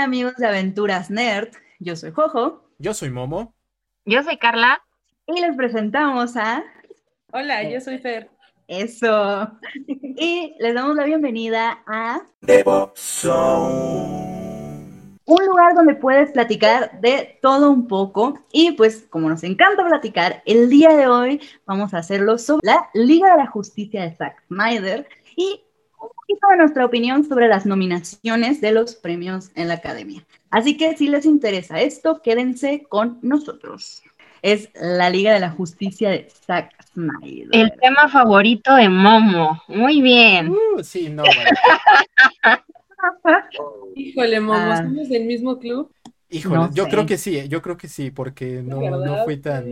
Hola amigos de Aventuras Nerd, yo soy Jojo. Yo soy Momo. Yo soy Carla. Y les presentamos a... Hola, yo soy Fer. Eso. Y les damos la bienvenida a... Un lugar donde puedes platicar de todo un poco. Y pues como nos encanta platicar, el día de hoy vamos a hacerlo sobre la Liga de la Justicia de Zack Snyder y poquito de nuestra opinión sobre las nominaciones de los premios en la Academia. Así que si les interesa esto, quédense con nosotros. Es la Liga de la Justicia de Zack Snyder. El tema favorito de Momo. Muy bien. Uh, sí, no, bueno. Híjole, Momo, Ah. ¿somos del mismo club? Híjole, No yo sé. creo que sí, eh, yo creo que sí, porque no, no fui tan.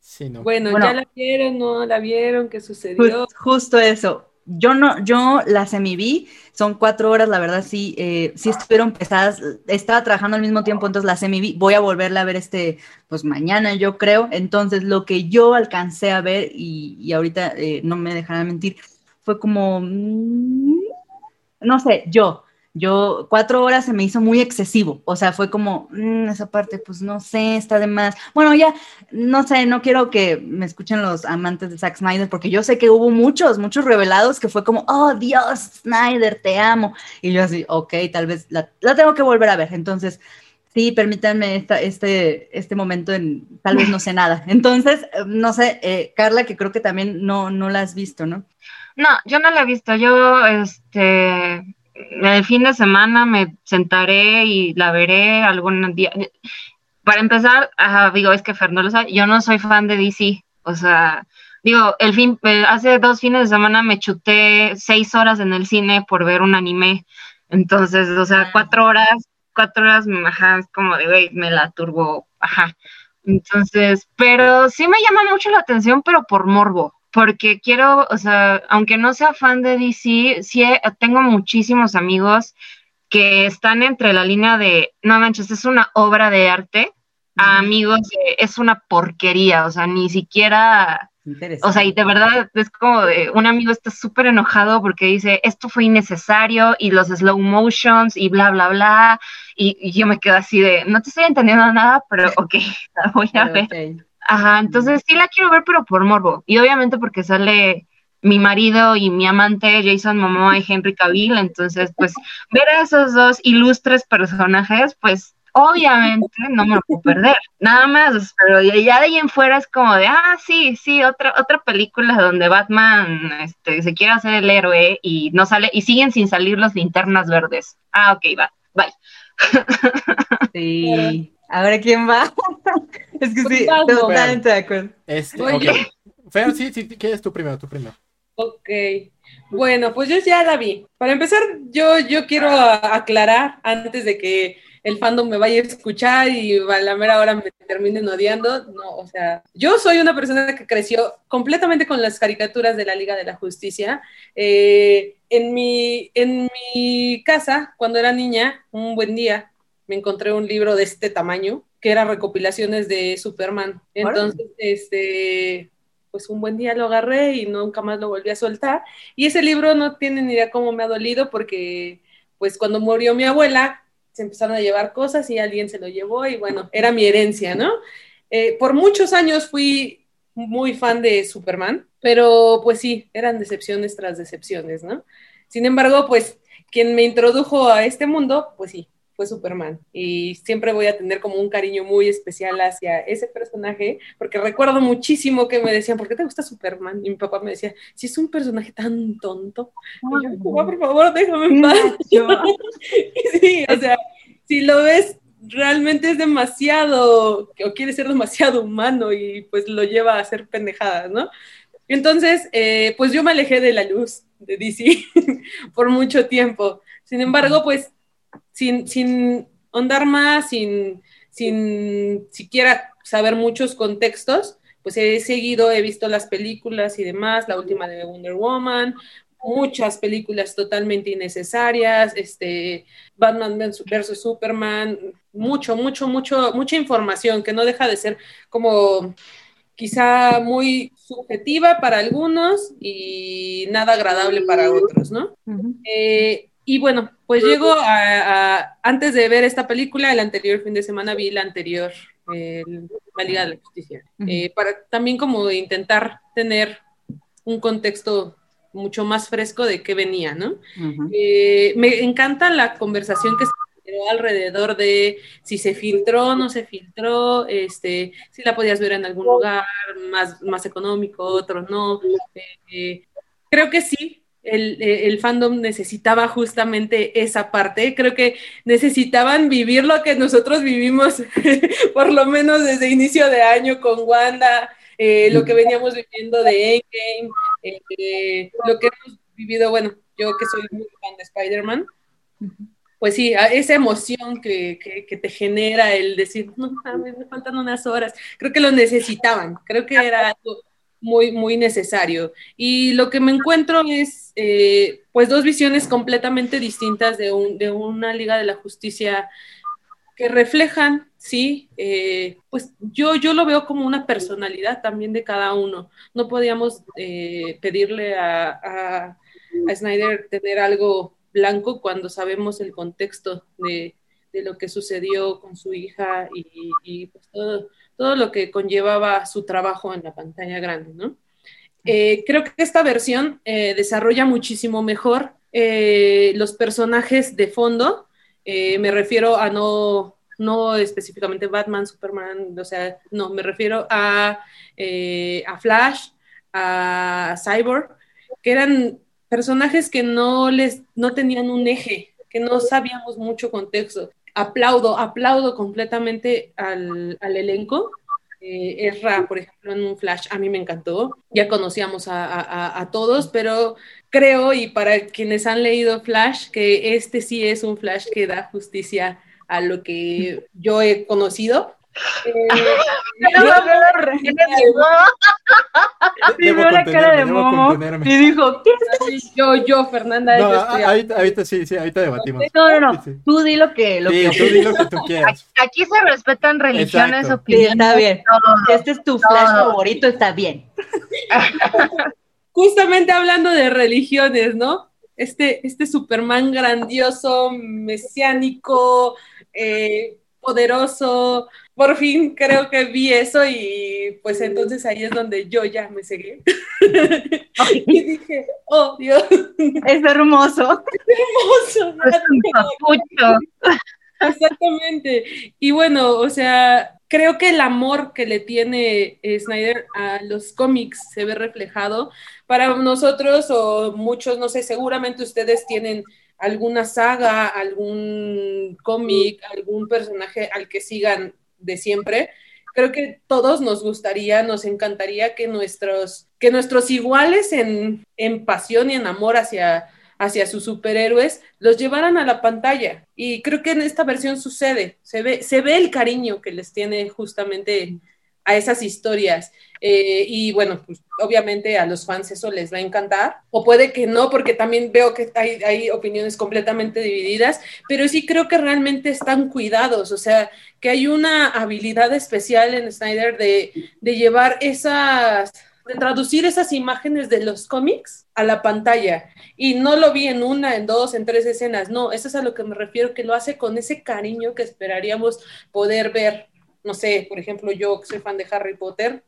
Sí, no. Bueno, Bueno. ¿ya la vieron? ¿No la vieron? ¿Qué sucedió? justo eso. Yo no, yo la semi-vi, son cuatro horas, la verdad sí, eh, sí estuvieron pesadas. Estaba trabajando al mismo tiempo, entonces la semi-vi. Voy a volverla a ver este, pues mañana, yo creo. Entonces, lo que yo alcancé a ver, y, y ahorita eh, no me dejarán mentir, fue como, mm, no sé, yo. Yo, cuatro horas se me hizo muy excesivo, o sea, fue como, mm, esa parte, pues no sé, está de más. Bueno, ya, no sé, no quiero que me escuchen los amantes de Zack Snyder, porque yo sé que hubo muchos, muchos revelados que fue como, oh Dios, Snyder, te amo. Y yo así, ok, tal vez la, la tengo que volver a ver. Entonces, sí, permítanme esta, este, este momento en, tal vez no sé nada. Entonces, no sé, eh, Carla, que creo que también no, no la has visto, ¿no? No, yo no la he visto. Yo, este, el fin de semana me sentaré y la veré algún día. Para empezar, ajá, digo, es que Fer no lo sabe, yo no soy fan de DC. O sea, digo, el fin, eh, hace dos fines de semana me chuté seis horas en el cine por ver un anime. Entonces, o sea, Ah. cuatro horas, cuatro horas, ajá, es como de, güey, me la turbo, ajá. Entonces, pero sí me llama mucho la atención, pero por morbo, porque quiero, o sea, aunque no sea fan de DC, sí he- tengo muchísimos amigos que están entre la línea de, no manches, es una obra de arte, a amigos de, es una porquería, o sea, ni siquiera, o sea, y de verdad es como de, un amigo está súper enojado porque dice, esto fue innecesario y los slow motions y bla, bla, bla, y, y yo me quedo así de, no te estoy entendiendo nada, pero ok, la voy a Pero, ver. Ajá, entonces sí la quiero ver, pero por morbo. Y obviamente porque sale mi marido y mi amante Jason Momoa y Henry Cavill, entonces pues ver a esos dos ilustres personajes, pues obviamente no me lo puedo perder. Nada más, pero ya de ahí en fuera es como de, ah, sí, sí, otra otra película donde Batman este, se quiere hacer el héroe y no sale y siguen sin salir las linternas verdes. Ah, ok, va. Bye. Sí. Ahora, ¿quién va? Es que sí, totalmente de acuerdo. Este, Oye. ok. Fer, sí, sí, ¿quieres tú primero? Tú primero. Ok. Bueno, pues yo ya la vi. Para empezar, yo, yo quiero aclarar antes de que el fandom me vaya a escuchar y a la mera hora me terminen odiando. No, o sea, yo soy una persona que creció completamente con las caricaturas de la Liga de la Justicia. Eh, en, mi, en mi casa, cuando era niña, un buen día, me encontré un libro de este tamaño que era recopilaciones de Superman. Entonces, este, pues un buen día lo agarré y nunca más lo volví a soltar. Y ese libro no tienen ni idea cómo me ha dolido porque, pues cuando murió mi abuela, se empezaron a llevar cosas y alguien se lo llevó y bueno, era mi herencia, ¿no? Eh, por muchos años fui muy fan de Superman, pero pues sí, eran decepciones tras decepciones, ¿no? Sin embargo, pues quien me introdujo a este mundo, pues sí, fue Superman. Y siempre voy a tener como un cariño muy especial hacia ese personaje, porque recuerdo muchísimo que me decían, ¿por qué te gusta Superman? Y mi papá me decía, si es un personaje tan tonto. Y yo, papá, por favor, déjame en paz. sí, o sea, si lo ves, realmente es demasiado, o quiere ser demasiado humano y pues lo lleva a hacer pendejadas, ¿no? Entonces, eh, pues yo me alejé de la luz de DC por mucho tiempo. Sin embargo, pues sin, sin ahondar más, sin, sin siquiera saber muchos contextos, pues he seguido, he visto las películas y demás, la última de Wonder Woman, muchas películas totalmente innecesarias, este, Batman versus Superman, mucho, mucho, mucho, mucha información que no deja de ser como quizá muy subjetiva para algunos y nada agradable para otros, ¿no? Eh, y bueno, pues llego a, a- antes de ver esta película, el anterior fin de semana vi la anterior, eh, la Liga de la Justicia. Eh, para también como intentar tener un contexto mucho más fresco de qué venía, ¿no? Eh, me encanta la conversación que se generó alrededor de si se filtró no se filtró, este, si la podías ver en algún lugar más, más económico, otro no. Eh, creo que sí, el, eh, el fandom necesitaba justamente esa parte. Creo que necesitaban vivir lo que nosotros vivimos, por lo menos desde inicio de año con Wanda, eh, lo que veníamos viviendo de Endgame, eh, lo que hemos vivido, bueno, yo que soy muy fan de Spider-Man, pues sí, esa emoción que, que- que te genera el decir, no mames, me faltan unas horas, creo que lo necesitaban, creo que era algo muy, muy necesario. Y lo que me encuentro es, eh, pues, dos visiones completamente distintas de, un, de una Liga de la Justicia que reflejan, sí, eh, pues yo, yo lo veo como una personalidad también de cada uno. No podíamos eh, pedirle a, a- Snyder tener algo blanco cuando sabemos el contexto de, de lo que sucedió con su hija y, y, pues todo, todo lo que conllevaba su trabajo en la pantalla grande, ¿no? Eh, creo que esta versión eh, desarrolla muchísimo mejor eh, los personajes de fondo. Me refiero a no, no específicamente Batman, Superman, o sea, no, me refiero a, a Flash, a Cyborg, que eran personajes que no les no tenían un eje, que no sabíamos mucho contexto. Aplaudo, aplaudo completamente al, elenco. Eh, Ezra, por ejemplo, en un Flash, a mí me encantó. Ya conocíamos a- a todos, pero creo, y para quienes han leído Flash, que este sí es un Flash que da justicia a lo que yo he conocido. Eh, Sí, veo la cara de Momo y dijo, ¿qué? yo, yo, Fernanda, No, yo estoy ahorita, ahorita sí, sí, ahorita debatimos. No, no, no, Sí, tú di lo que, lo Sí, que tú di lo que tú quieras. Aquí se respetan religiones, Exacto. Sí, opiniones. está bien. todo. Este es tu flash favorito, está bien. justamente hablando de religiones, ¿no? Este, este Superman grandioso, mesiánico, eh, poderoso. Por fin creo que vi eso y pues entonces ahí es donde yo ya me seguí. y dije, oh Dios, Es hermoso. hermoso. Es un papucho. Exactamente. Y bueno, o sea, creo que el amor que le tiene eh, Snyder a los cómics se ve reflejado. Para nosotros o muchos, no sé, seguramente ustedes tienen alguna saga, algún cómic, algún personaje al que sigan de siempre. Creo que todos nos gustaría, nos encantaría que nuestros, que nuestros iguales en, en pasión y en amor hacia, hacia sus superhéroes los llevaran a la pantalla. Y creo que en esta versión sucede, se ve, se ve el cariño que les tiene justamente a esas historias. Eh, y bueno, pues obviamente a los fans eso les va a encantar, o puede que no, porque también veo que hay, hay opiniones completamente divididas, pero sí creo que realmente están cuidados, o sea, que hay una habilidad especial en Snyder de, de llevar esas, de traducir esas imágenes de los cómics a la pantalla. Y no lo vi en una, en dos, en tres escenas, no, eso es a lo que me refiero, que lo hace con ese cariño que esperaríamos poder ver. No sé, por ejemplo, yo que soy fan de Harry Potter,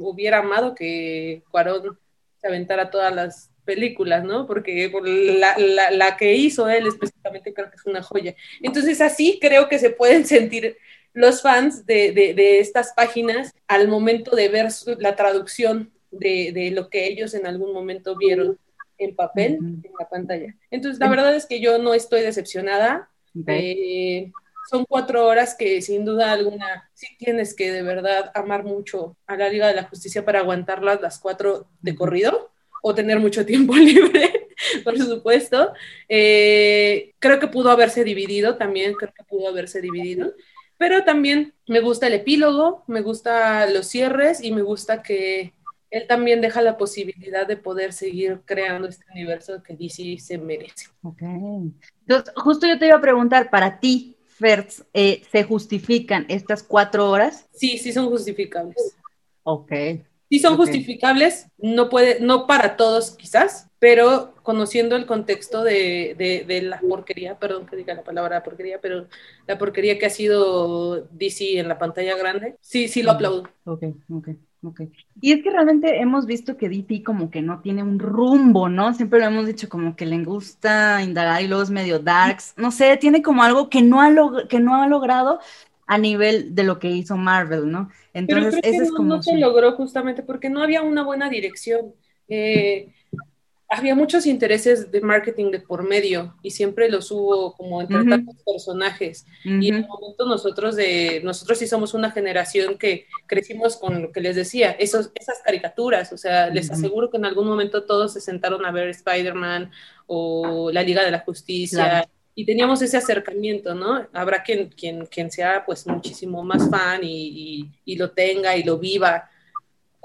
hubiera amado que Cuarón se aventara todas las películas, ¿no? Porque por la, la- la que hizo él específicamente creo que es una joya. Entonces así creo que se pueden sentir los fans de, de- de estas páginas al momento de ver su- la traducción de, de lo que ellos en algún momento vieron en papel, en la pantalla. Entonces la verdad es que yo no estoy decepcionada. Ok. Eh, son cuatro horas que sin duda alguna sí tienes que de verdad amar mucho a la Liga de la Justicia para aguantarlas las cuatro de corrido o tener mucho tiempo libre, por supuesto. Eh, creo que pudo haberse dividido también, creo que pudo haberse dividido. Pero también me gusta el epílogo, me gusta los cierres y me gusta que él también deja la posibilidad de poder seguir creando este universo que DC se merece. Ok. Entonces, justo yo te iba a preguntar, para ti, Fertz, eh, ¿se justifican estas cuatro horas? Sí, sí son justificables. Ok. Sí son Ok. justificables, no puede, no para todos quizás, pero conociendo el contexto de, de- de la porquería, perdón que diga la palabra porquería, pero la porquería que ha sido DC en la pantalla grande, sí, sí lo aplaudo. Ok, ok, Y es que realmente hemos visto que DC como que no tiene un rumbo, ¿no? Siempre lo hemos dicho como que le gusta indagar y luego es medio darks. No sé, tiene como algo que no ha, log- que no ha logrado a nivel de lo que hizo Marvel, ¿no? Pero Entonces, que ese es no, como no se su- logró justamente porque no había una buena dirección. Eh, había muchos intereses de marketing de por medio y siempre los hubo como entre tantos personajes. Y en el momento nosotros de nosotros sí somos una generación que crecimos con lo que les decía, esos, esas caricaturas, o sea, les aseguro que en algún momento todos se sentaron a ver Spider-Man o la Liga de la Justicia Claro. y teníamos ese acercamiento, ¿no? Habrá quien, quien, quien sea pues muchísimo más fan y, y- y lo tenga y lo viva,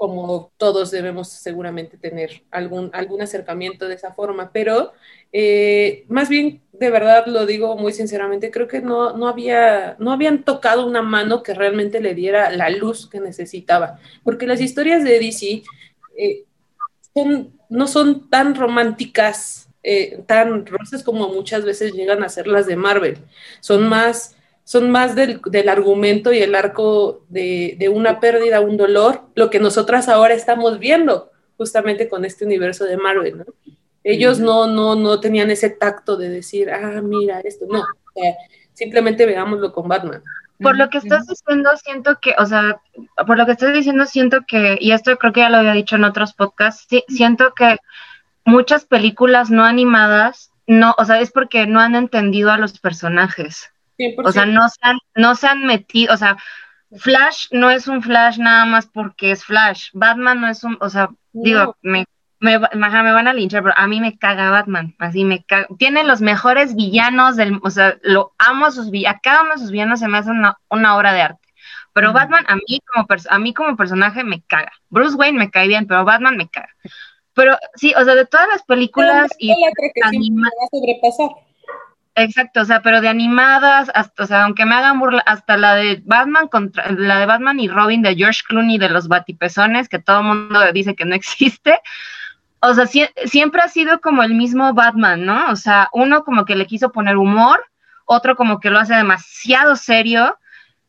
como todos debemos seguramente tener algún, algún acercamiento de esa forma, pero eh, más bien, de verdad lo digo muy sinceramente, creo que no, no, había, no habían tocado una mano que realmente le diera la luz que necesitaba, porque las historias de DC eh, no son tan románticas, eh, tan rosas como muchas veces llegan a ser las de Marvel, son más son más del, del argumento y el arco de, de, una pérdida, un dolor, lo que nosotras ahora estamos viendo justamente con este universo de Marvel, ¿no? Ellos no, no, no tenían ese tacto de decir, ah, mira esto, no, o sea, simplemente veámoslo con Batman. Por lo que estás diciendo, siento que, o sea, por lo que estás diciendo, siento que, y esto creo que ya lo había dicho en otros podcasts, siento que muchas películas no animadas, no, o sea, es porque no han entendido a los personajes. 100%. O sea, no se, han, no se han metido, o sea, Flash no es un Flash nada más porque es Flash. Batman no es un, o sea, no. digo, me, me, me, van a linchar, pero a mí me caga Batman, así me caga. Tiene los mejores villanos del, o sea, lo amo a sus villanos, a cada uno de sus villanos se me hace una, una obra de arte. Pero. Batman a mí, como a mí como personaje me caga. Bruce Wayne me cae bien, pero Batman me caga. Pero sí, o sea, de todas las películas y anima- va a sobrepasar. Exacto, o sea, pero de animadas, hasta, o sea, aunque me hagan burla, hasta la de Batman contra la de Batman y Robin de George Clooney de los batipezones, que todo el mundo dice que no existe. O sea, si, siempre ha sido como el mismo Batman, ¿no? O sea, uno como que le quiso poner humor, otro como que lo hace demasiado serio.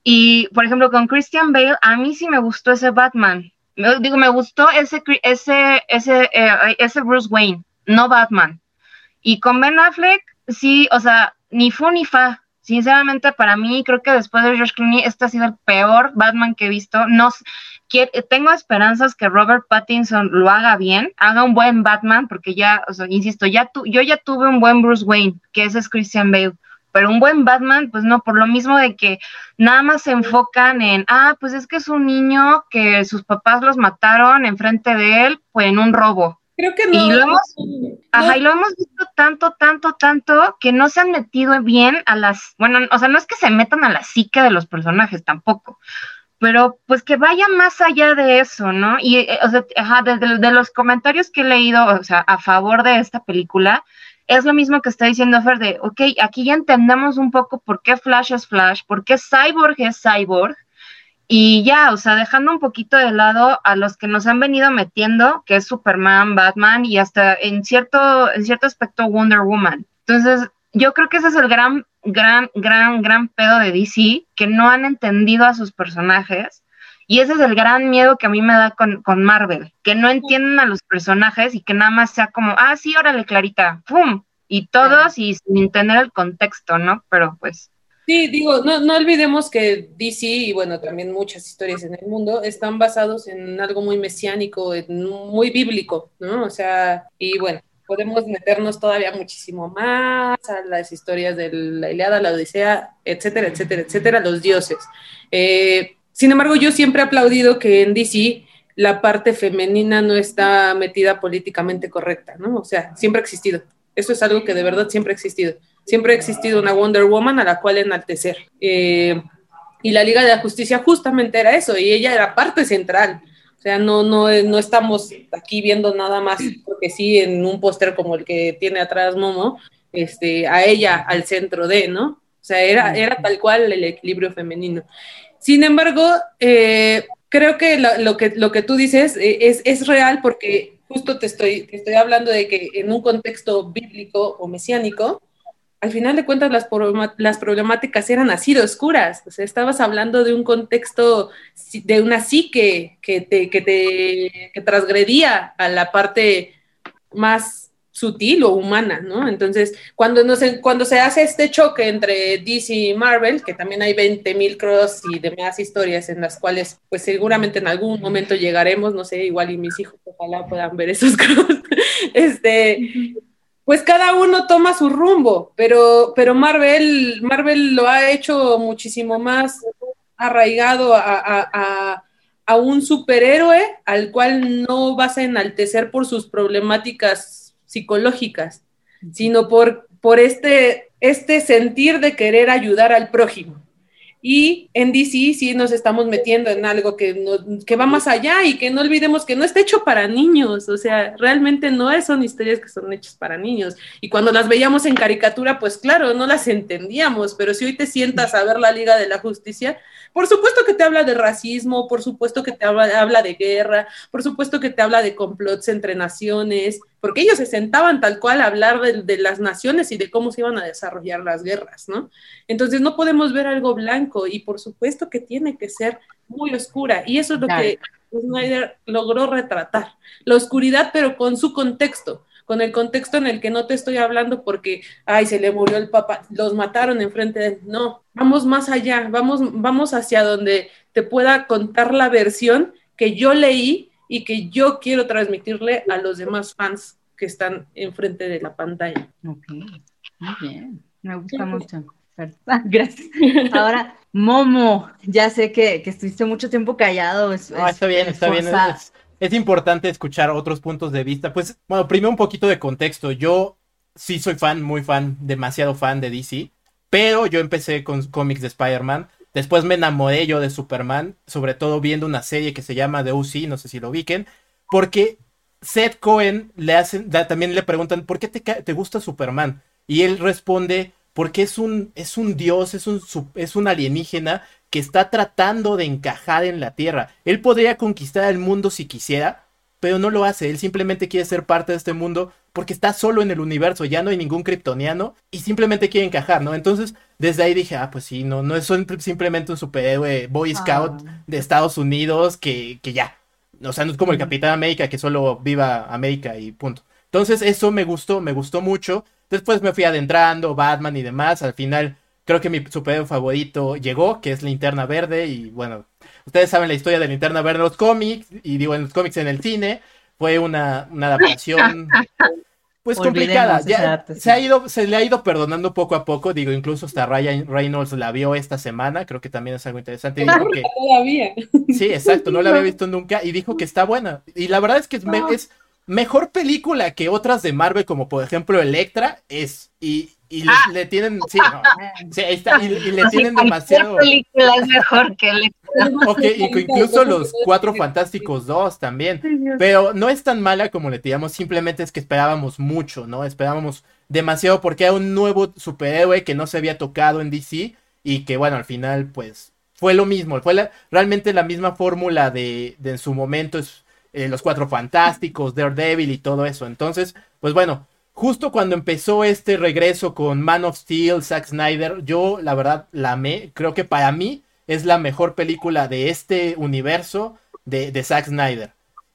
Y, por ejemplo, con Christian Bale, a mí sí me gustó ese Batman. Digo, me gustó ese, ese, ese, eh, ese Bruce Wayne, no Batman. Y con Ben Affleck, sí, o sea, ni fu ni fa. Sinceramente, para mí, creo que después de George Clooney, este ha sido el peor Batman que he visto. No, quiero, tengo esperanzas que Robert Pattinson lo haga bien, haga un buen Batman, porque ya, o sea, insisto, ya tu, yo ya tuve un buen Bruce Wayne, que ese es Christian Bale. Pero un buen Batman, pues no, por lo mismo de que nada más se enfocan en, ah, pues es que es un niño que sus papás los mataron enfrente de él, pues en un robo. Creo que no. Y lo hemos, no. ajá, y lo hemos visto tanto, tanto, tanto que no se han metido bien a las, bueno, o sea, no es que se metan a la psique de los personajes tampoco, pero pues que vaya más allá de eso, ¿no? Y, eh, o sea, ajá, de, de, de, los comentarios que he leído, o sea, a favor de esta película, es lo mismo que está diciendo Fer de, ok, aquí ya entendemos un poco por qué Flash es Flash, por qué Cyborg es Cyborg, y ya, o sea, dejando un poquito de lado a los que nos han venido metiendo, que es Superman, Batman y hasta en cierto, en cierto aspecto Wonder Woman. Entonces, yo creo que ese es el gran, gran, gran, gran pedo de DC, que no han entendido a sus personajes. Y ese es el gran miedo que a mí me da con, con Marvel, que no entienden a los personajes y que nada más sea como, ah, sí, órale, Clarita, ¡pum! Y todos y sin tener el contexto, ¿no? Pero pues Sí, digo, no, no olvidemos que DC y bueno, también muchas historias en el mundo están basados en algo muy mesiánico, muy bíblico, ¿no? O sea, y bueno, podemos meternos todavía muchísimo más a las historias de la Iliada, la Odisea, etcétera, etcétera, etcétera, los dioses. Eh, sin embargo, yo siempre he aplaudido que en DC la parte femenina no está metida políticamente correcta, ¿no? O sea, siempre ha existido. Eso es algo que de verdad siempre ha existido. Siempre ha existido una Wonder Woman a la cual enaltecer. Eh, y la Liga de la Justicia justamente era eso, y ella era parte central. O sea, no, no, no estamos aquí viendo nada más, porque sí, en un póster como el que tiene atrás Momo, este, a ella al centro de, ¿no? O sea, era, era tal cual el equilibrio femenino. Sin embargo, eh, creo que lo, lo que lo que tú dices eh, es, es real porque justo te estoy, te estoy hablando de que en un contexto bíblico o mesiánico, al final de cuentas las, problemáticas eran así de oscuras. Estabas hablando de un contexto, de una psique que te, transgredía a la parte más sutil o humana, ¿no? Entonces, cuando se hace este choque entre DC y Marvel, que también hay 20.000 cross y demás historias en las cuales, pues seguramente en algún momento llegaremos, no sé, igual y mis hijos ojalá puedan ver esos cross, este, pues cada uno toma su rumbo, pero, pero Marvel, Marvel lo ha hecho muchísimo más arraigado a, a, a, a un superhéroe al cual no vas a enaltecer por sus problemáticas psicológicas, sino por, por este, este sentir de querer ayudar al prójimo. Y en DC sí nos estamos metiendo en algo que, no, que va más allá y que no olvidemos que no está hecho para niños, o sea, realmente no son historias que son hechas para niños. Y cuando las veíamos en caricatura, pues claro, no las entendíamos, pero si hoy te sientas a ver la Liga de la Justicia, por supuesto que te habla de racismo, por supuesto que te habla, habla de guerra, por supuesto que te habla de complots entre naciones, porque ellos se sentaban tal cual a hablar de, de, las naciones y de cómo se iban a desarrollar las guerras, ¿no? Entonces no podemos ver algo blanco y por supuesto que tiene que ser muy oscura y eso es lo claro. que Snyder logró retratar, la oscuridad pero con su contexto, con el contexto en el que no te estoy hablando porque, ay, se le murió el papá, los mataron enfrente de él, no, vamos más allá, vamos, vamos hacia donde te pueda contar la versión que yo leí y que yo quiero transmitirle a los demás fans que están enfrente de la pantalla. Ok, muy bien, me gusta mucho. Gracias. Ahora, Momo, ya sé que, que estuviste mucho tiempo callado. Es, no, está bien, está bien. Es, es, importante escuchar otros puntos de vista. Pues, bueno, primero un poquito de contexto. Yo sí soy fan, muy fan, demasiado fan de DC, pero yo empecé con cómics de Spider-Man. Después me enamoré yo de Superman, sobre todo viendo una serie que se llama The UC, no sé si lo ubiquen, porque Seth Cohen le hacen, también le preguntan, ¿por qué te, gusta Superman? Y él responde, porque es un, es un dios, es un, es un alienígena que está tratando de encajar en la Tierra. Él podría conquistar el mundo si quisiera, pero no lo hace. Él simplemente quiere ser parte de este mundo porque está solo en el universo, ya no hay ningún kryptoniano y simplemente quiere encajar, ¿no? Entonces, desde ahí dije, ah, pues sí, no, no es simplemente un superhéroe Boy Scout ah. de Estados Unidos que, que ya. O sea, no es como el Capitán América que solo viva América y punto. Entonces, eso me gustó, me gustó mucho. Después me fui adentrando, Batman y demás. Al final, creo que mi superhéroe favorito llegó, que es Linterna Verde. Y bueno, ustedes saben la historia de Linterna Verde en los cómics, y digo en los cómics en el cine. Fue una, una adaptación pues complicada. Ya, se, ha ido, se le ha ido perdonando poco a poco. Digo, incluso hasta Ryan Reynolds la vio esta semana. Creo que también es algo interesante. Dijo que, todavía. Sí, exacto, no la había visto nunca. Y dijo que está buena. Y la verdad es que es, me, es mejor película que otras de Marvel, como por ejemplo Electra, es. Y, y le, ah. le, tienen. Sí, no, sí ahí está. Y, y le tienen demasiado. película es mejor que Electra. Ok, incluso los Cuatro Fantásticos 2 también. Pero no es tan mala como le tiramos, simplemente es que esperábamos mucho, ¿no? Esperábamos demasiado porque era un nuevo superhéroe que no se había tocado en DC y que, bueno, al final, pues, fue lo mismo. Fue la, realmente la misma fórmula de, de en su momento. Es, eh, los Cuatro Fantásticos, Daredevil y todo eso. Entonces, pues bueno, justo cuando empezó este regreso con Man of Steel, Zack Snyder, yo la verdad la amé. Creo que para mí es la mejor película de este universo de, de Zack Snyder.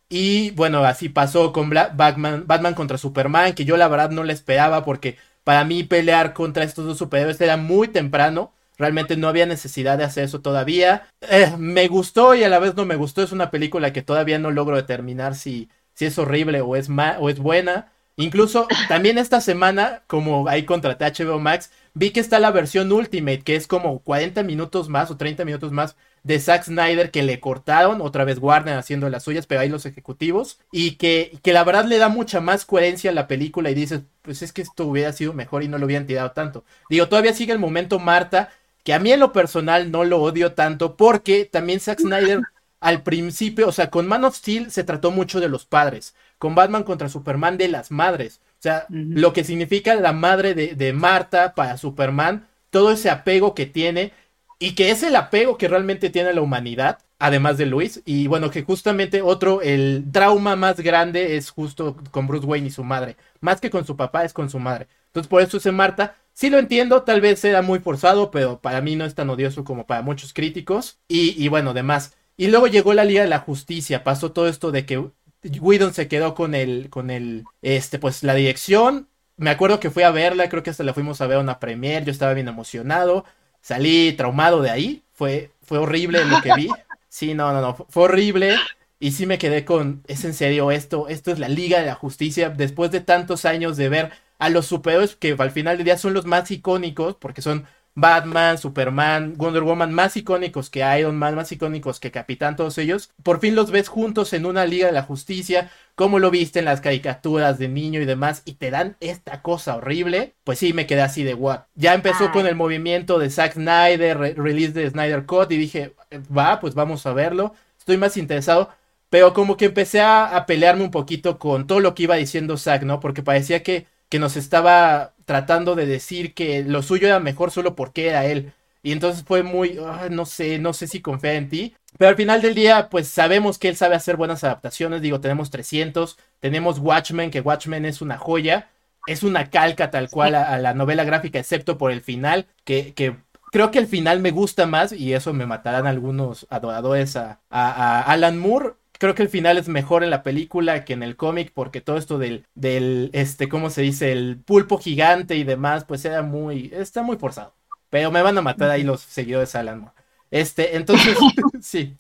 Y bueno, así pasó con Batman, Batman contra Superman, que yo la verdad no la esperaba porque para mí pelear contra estos dos superhéroes era muy temprano. Realmente no había necesidad de hacer eso todavía. Eh, me gustó y a la vez no me gustó. Es una película que todavía no logro determinar si, si es horrible o es, o es buena. Incluso también esta semana, como ahí contraté HBO Max, vi que está la versión Ultimate, que es como 40 minutos más o 30 minutos más de Zack Snyder que le cortaron, otra vez Warner haciendo las suyas, pero ahí los ejecutivos, y que, que la verdad le da mucha más coherencia a la película y dices, pues es que esto hubiera sido mejor y no lo hubieran tirado tanto. Digo, todavía sigue el momento Marta, que a mí en lo personal no lo odio tanto, porque también Zack Snyder al principio, o sea, con Man of Steel se trató mucho de los padres, con Batman contra Superman de las madres, o sea, uh -huh. lo que significa la madre de, de Marta para Superman, todo ese apego que tiene, y que es el apego que realmente tiene la humanidad, además de Luis, y bueno, que justamente otro, el trauma más grande es justo con Bruce Wayne y su madre, más que con su papá, es con su madre. Entonces por eso es Marta. Sí lo entiendo, tal vez era muy forzado, pero para mí no es tan odioso como para muchos críticos. Y, y bueno, demás. Y luego llegó la Liga de la Justicia, pasó todo esto de que Whedon se quedó con el, con el, este, pues la dirección. Me acuerdo que fui a verla, creo que hasta la fuimos a ver a una premier, yo estaba bien emocionado, salí traumado de ahí, fue, fue horrible lo que vi. Sí, no, no, no, fue horrible. Y sí me quedé con, es en serio esto, esto es la Liga de la Justicia, después de tantos años de ver a los superhéroes que al final del día son los más icónicos, porque son Batman, Superman, Wonder Woman más icónicos que Iron Man, más icónicos que Capitán, todos ellos, por fin los ves juntos en una Liga de la Justicia, como lo viste en las caricaturas de niño y demás, y te dan esta cosa horrible, pues sí me quedé así de what. Ya empezó con el movimiento de Zack Snyder, release de Snyder Cut, y dije, va, pues vamos a verlo, estoy más interesado. Pero como que empecé a, a pelearme un poquito con todo lo que iba diciendo Zack, ¿no? Porque parecía que que nos estaba tratando de decir que lo suyo era mejor solo porque era él. Y entonces fue muy, ah, no sé, no sé si confía en ti. Pero al final del día, pues sabemos que él sabe hacer buenas adaptaciones. Digo, tenemos 300, tenemos Watchmen, que Watchmen es una joya. Es una calca tal cual a, la novela gráfica, excepto por el final, que, que, creo que el final me gusta más, y eso me matarán algunos adoradores a, a Alan Moore creo que el final es mejor en la película que en el cómic porque todo esto del, del, este, ¿cómo se dice? El pulpo gigante y demás, pues era muy, está muy forzado. Pero me van a matar ahí los seguidores de Alan Este, entonces, sí.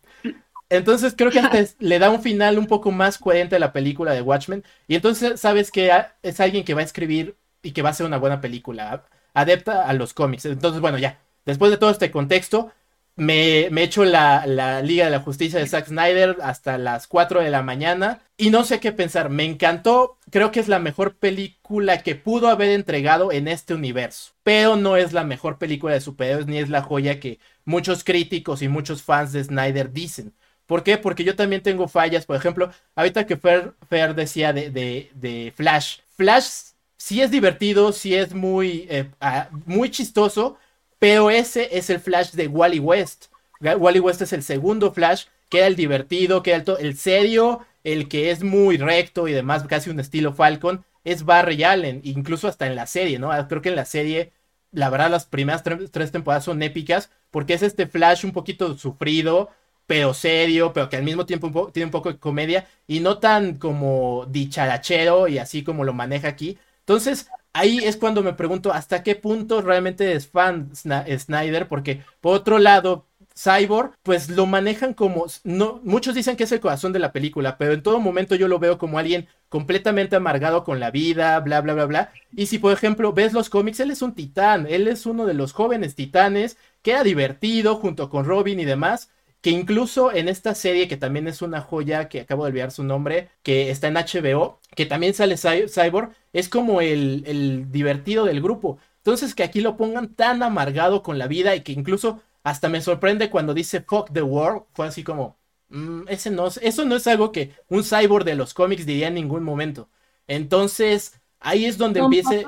Entonces creo que le da un final un poco más coherente a la película de Watchmen. Y entonces sabes que es alguien que va a escribir y que va a ser una buena película, adepta a los cómics. Entonces, bueno, ya, después de todo este contexto, me, me echo la, la, Liga de la Justicia de Zack Snyder hasta las 4 de la mañana y no sé qué pensar. Me encantó, creo que es la mejor película que pudo haber entregado en este universo, pero no es la mejor película de superhéroes ni es la joya que muchos críticos y muchos fans de Snyder dicen. ¿Por qué? Porque yo también tengo fallas. Por ejemplo, ahorita que Fer, Fer decía de, de, de, Flash. Flash sí es divertido, sí es muy, eh, ah, muy chistoso, pero ese es el Flash de Wally West. Wally West es el segundo Flash, que el divertido, que era el, serio, el que es muy recto y demás, casi un estilo Falcon, es Barry Allen, incluso hasta en la serie, ¿no? Creo que en la serie, la verdad, las primeras tres temporadas son épicas, porque es este Flash un poquito sufrido, pero serio, pero que al mismo tiempo tiene un poco de comedia, y no tan como dicharachero y así como lo maneja aquí. Entonces, ahí es cuando me pregunto hasta qué punto realmente es fan Snyder, porque por otro lado, Cyborg, pues lo manejan como, no, muchos dicen que es el corazón de la película, pero en todo momento yo lo veo como alguien completamente amargado con la vida, bla, bla, bla, bla. Y si por ejemplo ves los cómics, él es un titán, él es uno de los jóvenes titanes, que divertido junto con Robin y demás, que incluso en esta serie, que también es una joya, que acabo de olvidar su nombre, que está en HBO, que también sale Cyborg, es como el, divertido del grupo. Entonces que aquí lo pongan tan amargado con la vida y que incluso hasta me sorprende cuando dice fuck the world, fue así como, mm, ese no, eso no es algo que un cyborg de los cómics diría en ningún momento. Entonces, ahí es donde empiece...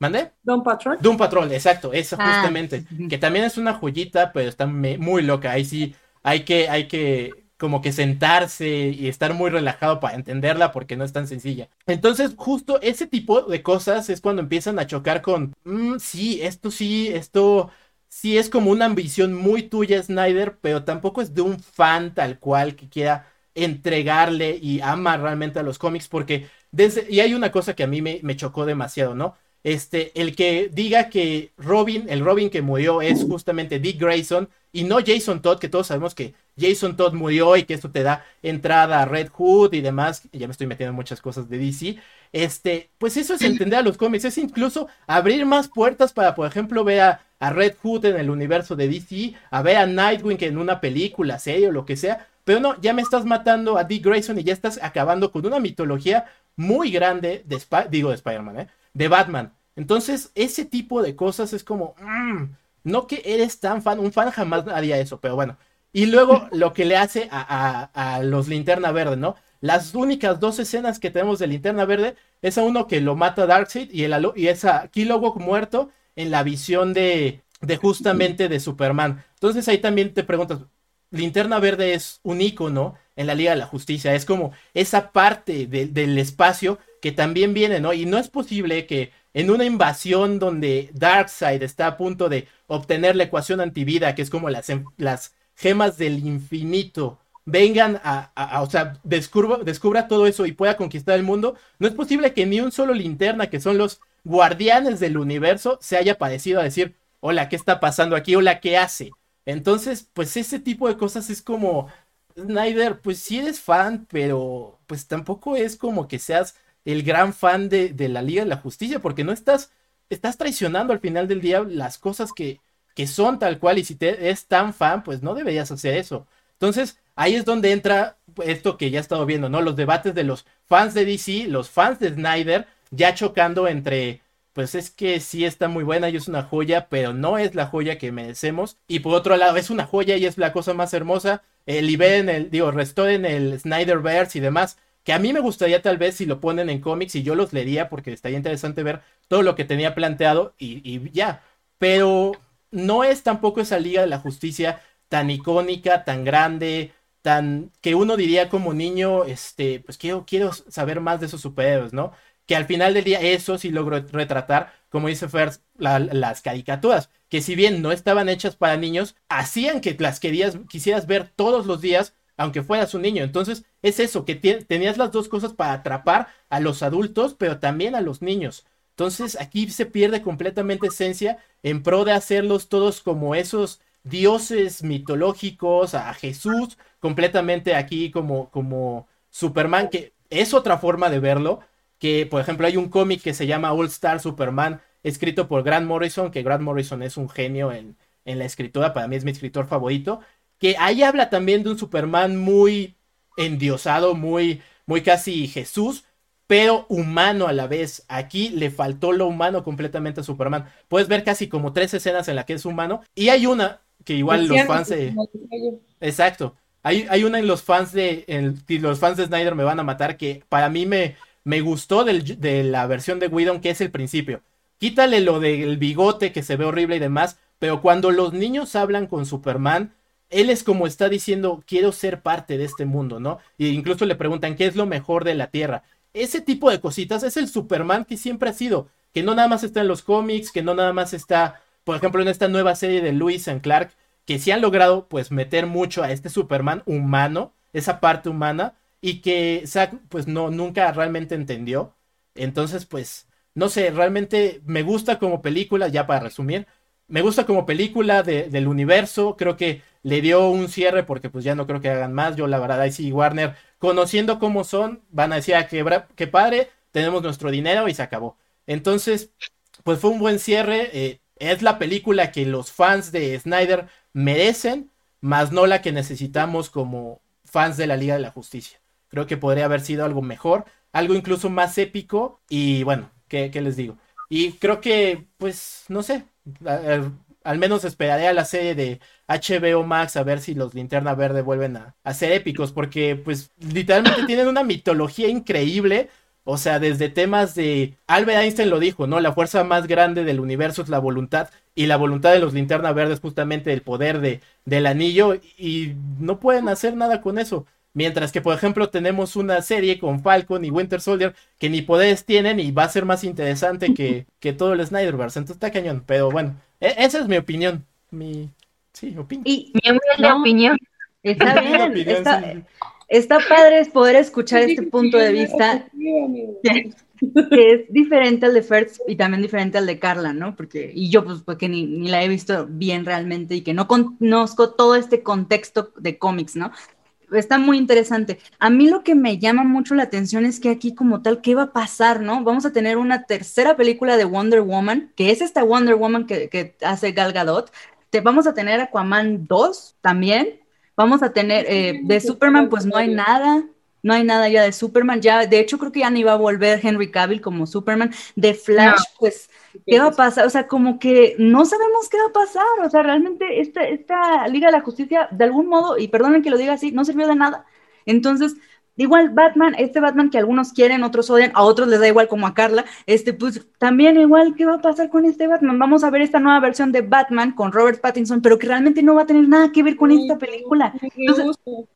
¿Mande? Doom Patrol. Doom Patrol, exacto, esa ah, justamente. Que también es una joyita, pero está muy loca. Ahí sí hay que, hay que como que sentarse y estar muy relajado para entenderla porque no es tan sencilla. Entonces, justo ese tipo de cosas es cuando empiezan a chocar con, mm, sí, esto sí, esto sí es como una ambición muy tuya, Snyder, pero tampoco es de un fan tal cual que quiera entregarle y ama realmente a los cómics porque desde, y hay una cosa que a mí me, me chocó demasiado, ¿no? Este, el que diga que Robin, el Robin que murió es justamente Dick Grayson y no Jason Todd, que todos sabemos que Jason Todd murió y que esto te da entrada a Red Hood y demás, ya me estoy metiendo en muchas cosas de DC, este, pues eso es entender a los cómics, es incluso abrir más puertas para, por ejemplo, ver a, a Red Hood en el universo de DC, a ver a Nightwing en una película, serie o lo que sea, pero no, ya me estás matando a Dick Grayson y ya estás acabando con una mitología muy grande de, digo de Spider-Man, ¿eh? De Batman. Entonces, ese tipo de cosas es como, mm, no que eres tan fan, un fan jamás haría eso, pero bueno. Y luego lo que le hace a, los linterna verde, ¿no? Las únicas dos escenas que tenemos de linterna verde es a uno que lo mata Darkseid y, el, y es a Kilowog muerto en la visión de, de justamente de Superman. Entonces ahí también te preguntas, Linterna Verde es un icono en la Liga de la Justicia, es como esa parte del espacio que también viene, ¿no? Y no es posible que en una invasión donde Darkseid está a punto de obtener la ecuación antivida, que es como las, las gemas del infinito, vengan a, o sea, descubra, descubra todo eso y pueda conquistar el mundo, no es posible que ni un solo linterna, que son los guardianes del universo, se haya parecido a decir, hola, ¿qué está pasando aquí? Hola, ¿qué hace? Entonces, pues ese tipo de cosas es como, Snyder, pues sí eres fan, pero pues tampoco es como que seas el gran fan de, la Liga de la Justicia, porque no estás, estás traicionando al final del día las cosas que, que son tal cual, y si te es tan fan, pues no deberías hacer eso. Entonces, ahí es donde entra esto que ya he estado viendo, ¿no? Los debates de los fans de DC, los fans de Snyder, ya chocando entre pues es que sí está muy buena y es una joya, pero no es la joya que merecemos. Y por otro lado, es una joya y es la cosa más hermosa. El en el, digo, en el Snyderverse y demás. Que a mí me gustaría tal vez si lo ponen en cómics y yo los leería porque estaría interesante ver todo lo que tenía planteado y, y ya. Pero no es tampoco esa Liga de la Justicia tan icónica, tan grande, tan que uno diría como niño, este, pues quiero, quiero saber más de esos superhéroes, ¿no? Que al final del día eso sí logró retratar, como dice Fer, las caricaturas, que si bien no estaban hechas para niños, hacían que las querías, quisieras ver todos los días, aunque fueras un niño. Entonces es eso, que tenías las dos cosas para atrapar a los adultos, pero también a los niños. Entonces aquí se pierde completamente esencia en pro de hacerlos todos como esos dioses mitológicos, a Jesús, completamente aquí como, como Superman, que es otra forma de verlo, que por ejemplo hay un cómic que se llama All Star Superman, escrito por Grant Morrison, que Grant Morrison es un genio en, en la escritura, para mí es mi escritor favorito, que ahí habla también de un Superman muy endiosado, muy, muy casi Jesús, pero humano a la vez. Aquí le faltó lo humano completamente a Superman. Puedes ver casi como tres escenas en la que es humano, y hay una que igual los fans. Exacto. Hay, hay una en los fans de en, los fans de Snyder me van a matar que para mí me, me gustó de la versión de Whedon, que es el principio. Quítale lo del bigote que se ve horrible y demás, pero cuando los niños hablan con Superman, él es como está diciendo, quiero ser parte de este mundo, ¿no? E incluso le preguntan, ¿qué es lo mejor de la Tierra? Ese tipo de cositas es el Superman que siempre ha sido, que no nada más está en los cómics, que no nada más está, por ejemplo, en esta nueva serie de Lewis and Clark, que sí han logrado pues meter mucho a este Superman humano, esa parte humana, y que Zack pues no nunca realmente entendió. Entonces pues no sé, realmente me gusta como película, ya para resumir, me gusta como película del universo, creo que le dio un cierre porque pues ya no creo que hagan más, yo la verdad ahí sí Warner, conociendo cómo son, van a decir ah, que, padre, tenemos nuestro dinero y se acabó. Entonces, pues fue un buen cierre, eh, es la película que los fans de Snyder merecen, más no la que necesitamos como fans de la Liga de la Justicia. Creo que podría haber sido algo mejor, algo incluso más épico y bueno, ¿qué, les digo? Y creo que, pues, no sé, al menos esperaré a la serie de HBO Max a ver si los Linterna Verde vuelven a, ser épicos, porque pues literalmente tienen una mitología increíble. O sea, desde temas de Albert Einstein lo dijo, ¿no? La fuerza más grande del universo es la voluntad. Y la voluntad de los linterna verde es justamente el poder de, del anillo. Y no pueden hacer nada con eso. Mientras que, por ejemplo, tenemos una serie con Falcon y Winter Soldier que ni poderes tienen y va a ser más interesante que, que todo el Snyderverse. Entonces está cañón. Pero bueno, e, esa es mi opinión. Mi, sí, opinión. Y mi opinión. Está bien. está, padre poder escuchar este punto de vista. Que, es diferente al de Fertz y también diferente al de Carla, ¿no? Porque, y yo, pues, porque ni, ni la he visto bien realmente y que no conozco todo este contexto de cómics, ¿no? Está muy interesante. A mí lo que me llama mucho la atención es que aquí como tal, ¿qué va a pasar, no? Vamos a tener una tercera película de Wonder Woman, que es esta Wonder Woman que, hace Gal Gadot. Te, vamos a tener Aquaman 2 también. Vamos a tener eh, de Superman, pues no hay nada. No hay nada ya de Superman. Ya, de hecho, creo que ya ni va a volver Henry Cavill como Superman. De Flash, pues, ¿qué va a pasar? O sea, como que no sabemos qué va a pasar. O sea, realmente esta, esta Liga de la Justicia, de algún modo, y perdonen que lo diga así, no sirvió de nada. Entonces, igual Batman, este Batman que algunos quieren, otros odian, a otros les da igual como a Carla, este, pues también igual, ¿qué va a pasar con este Batman? Vamos a ver esta nueva versión de Batman con Robert Pattinson, pero que realmente no va a tener nada que ver con esta película.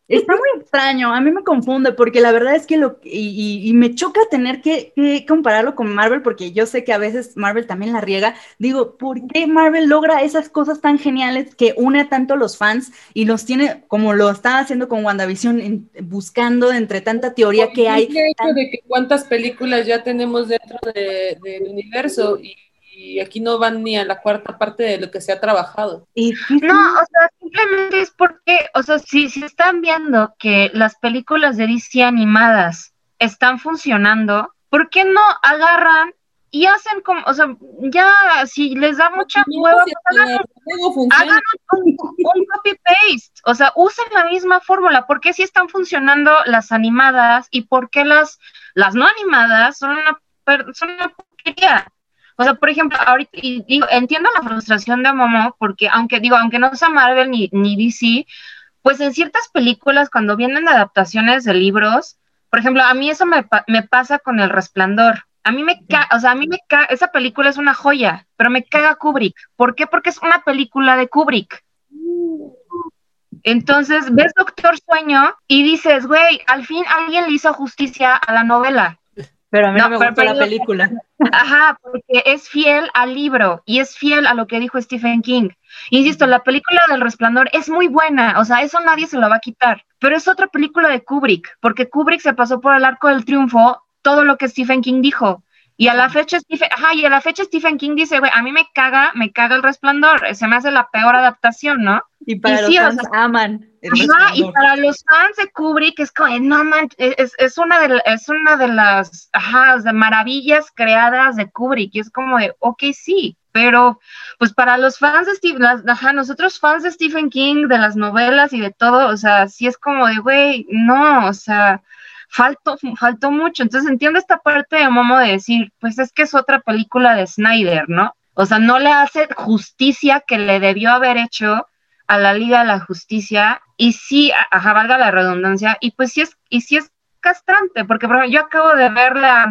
Está muy extraño, a mí me confunde porque la verdad es que lo, y, me choca tener que, que, compararlo con Marvel porque yo sé que a veces Marvel también la riega. Digo, ¿por qué Marvel logra esas cosas tan geniales que une tanto a los fans y los tiene como lo está haciendo con WandaVision, buscando entre tanta teoría que hay? El hecho de que cuántas películas ya tenemos dentro del universo y y aquí no van ni a la cuarta parte de lo que se ha trabajado. No, o sea, simplemente es porque, o sea, si, si están viendo que las películas de DC animadas están funcionando, ¿por qué no agarran y hacen como, o sea, ya si les da mucha hueva, pues hagan, un, copy-paste, o sea, usen la misma fórmula, ¿por qué si están funcionando las animadas y por qué las, las no animadas son una, son una porquería? O sea, por ejemplo, ahorita, y digo, entiendo la frustración de Momo, porque aunque digo, aunque no sea Marvel ni, ni DC, pues en ciertas películas, cuando vienen adaptaciones de libros, por ejemplo, a mí eso me, me pasa con El Resplandor. A mí me caga, o sea, a mí me caga, esa película es una joya, pero me caga Kubrick. ¿Por qué? Porque es una película de Kubrick. Entonces, ves Doctor Sueño y dices, güey, al fin alguien le hizo justicia a la novela. Pero a mí no, me gustó la película. Ajá, porque es fiel al libro y es fiel a lo que dijo Stephen King. Insisto, la película del Resplandor es muy buena, o sea, eso nadie se lo va a quitar, pero es otra película de Kubrick, porque Kubrick se pasó por el arco del triunfo todo lo que Stephen King dijo. Y a la fecha Stephen, ajá, y a la fecha Stephen King dice, güey, a mí me caga, me caga el resplandor, se me hace la peor adaptación, ¿no? Y para los fans aman. Ajá, y para los fans de Kubrick es como, no man, es, es, una de, es una de las, ajá, de maravillas creadas de Kubrick, y es como de, ok, sí, pero pues para los fans de Stephen, ajá, nosotros fans de Stephen King, de las novelas y de todo, o sea, sí es como de, güey, no, o sea, faltó, faltó mucho. Entonces entiendo esta parte de Momo de decir, pues es que es otra película de Snyder, ¿no? O sea, no le hace justicia que le debió haber hecho a la Liga de la Justicia y sí, ajá, valga la redundancia, y pues sí es, y sí es castrante, porque por ejemplo, yo acabo de ver la,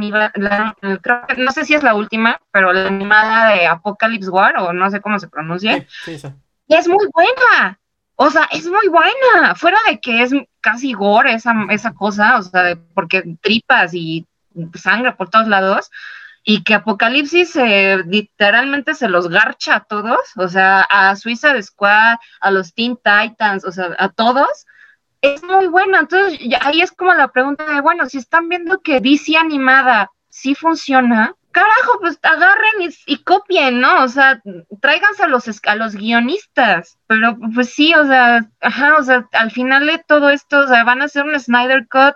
creo que, no sé si es la última, pero la animada de Apocalypse War, o no sé cómo se pronuncia, sí, sí, y es muy buena, o sea, es muy buena, fuera de que es casi gore esa, esa cosa, o sea, porque tripas y sangre por todos lados, y que Apocalipsis literalmente se los garcha a todos, o sea, a Suiza de Squad, a los Teen Titans, o sea, a todos, es muy buena. Entonces, ahí es como la pregunta de, bueno, si están viendo que DC animada sí funciona, carajo, pues agarren y, copien, ¿no? O sea, tráiganse a los, a los guionistas. Pero pues sí, o sea, ajá, o sea, al final de todo esto, o sea, van a hacer un Snyder Cut.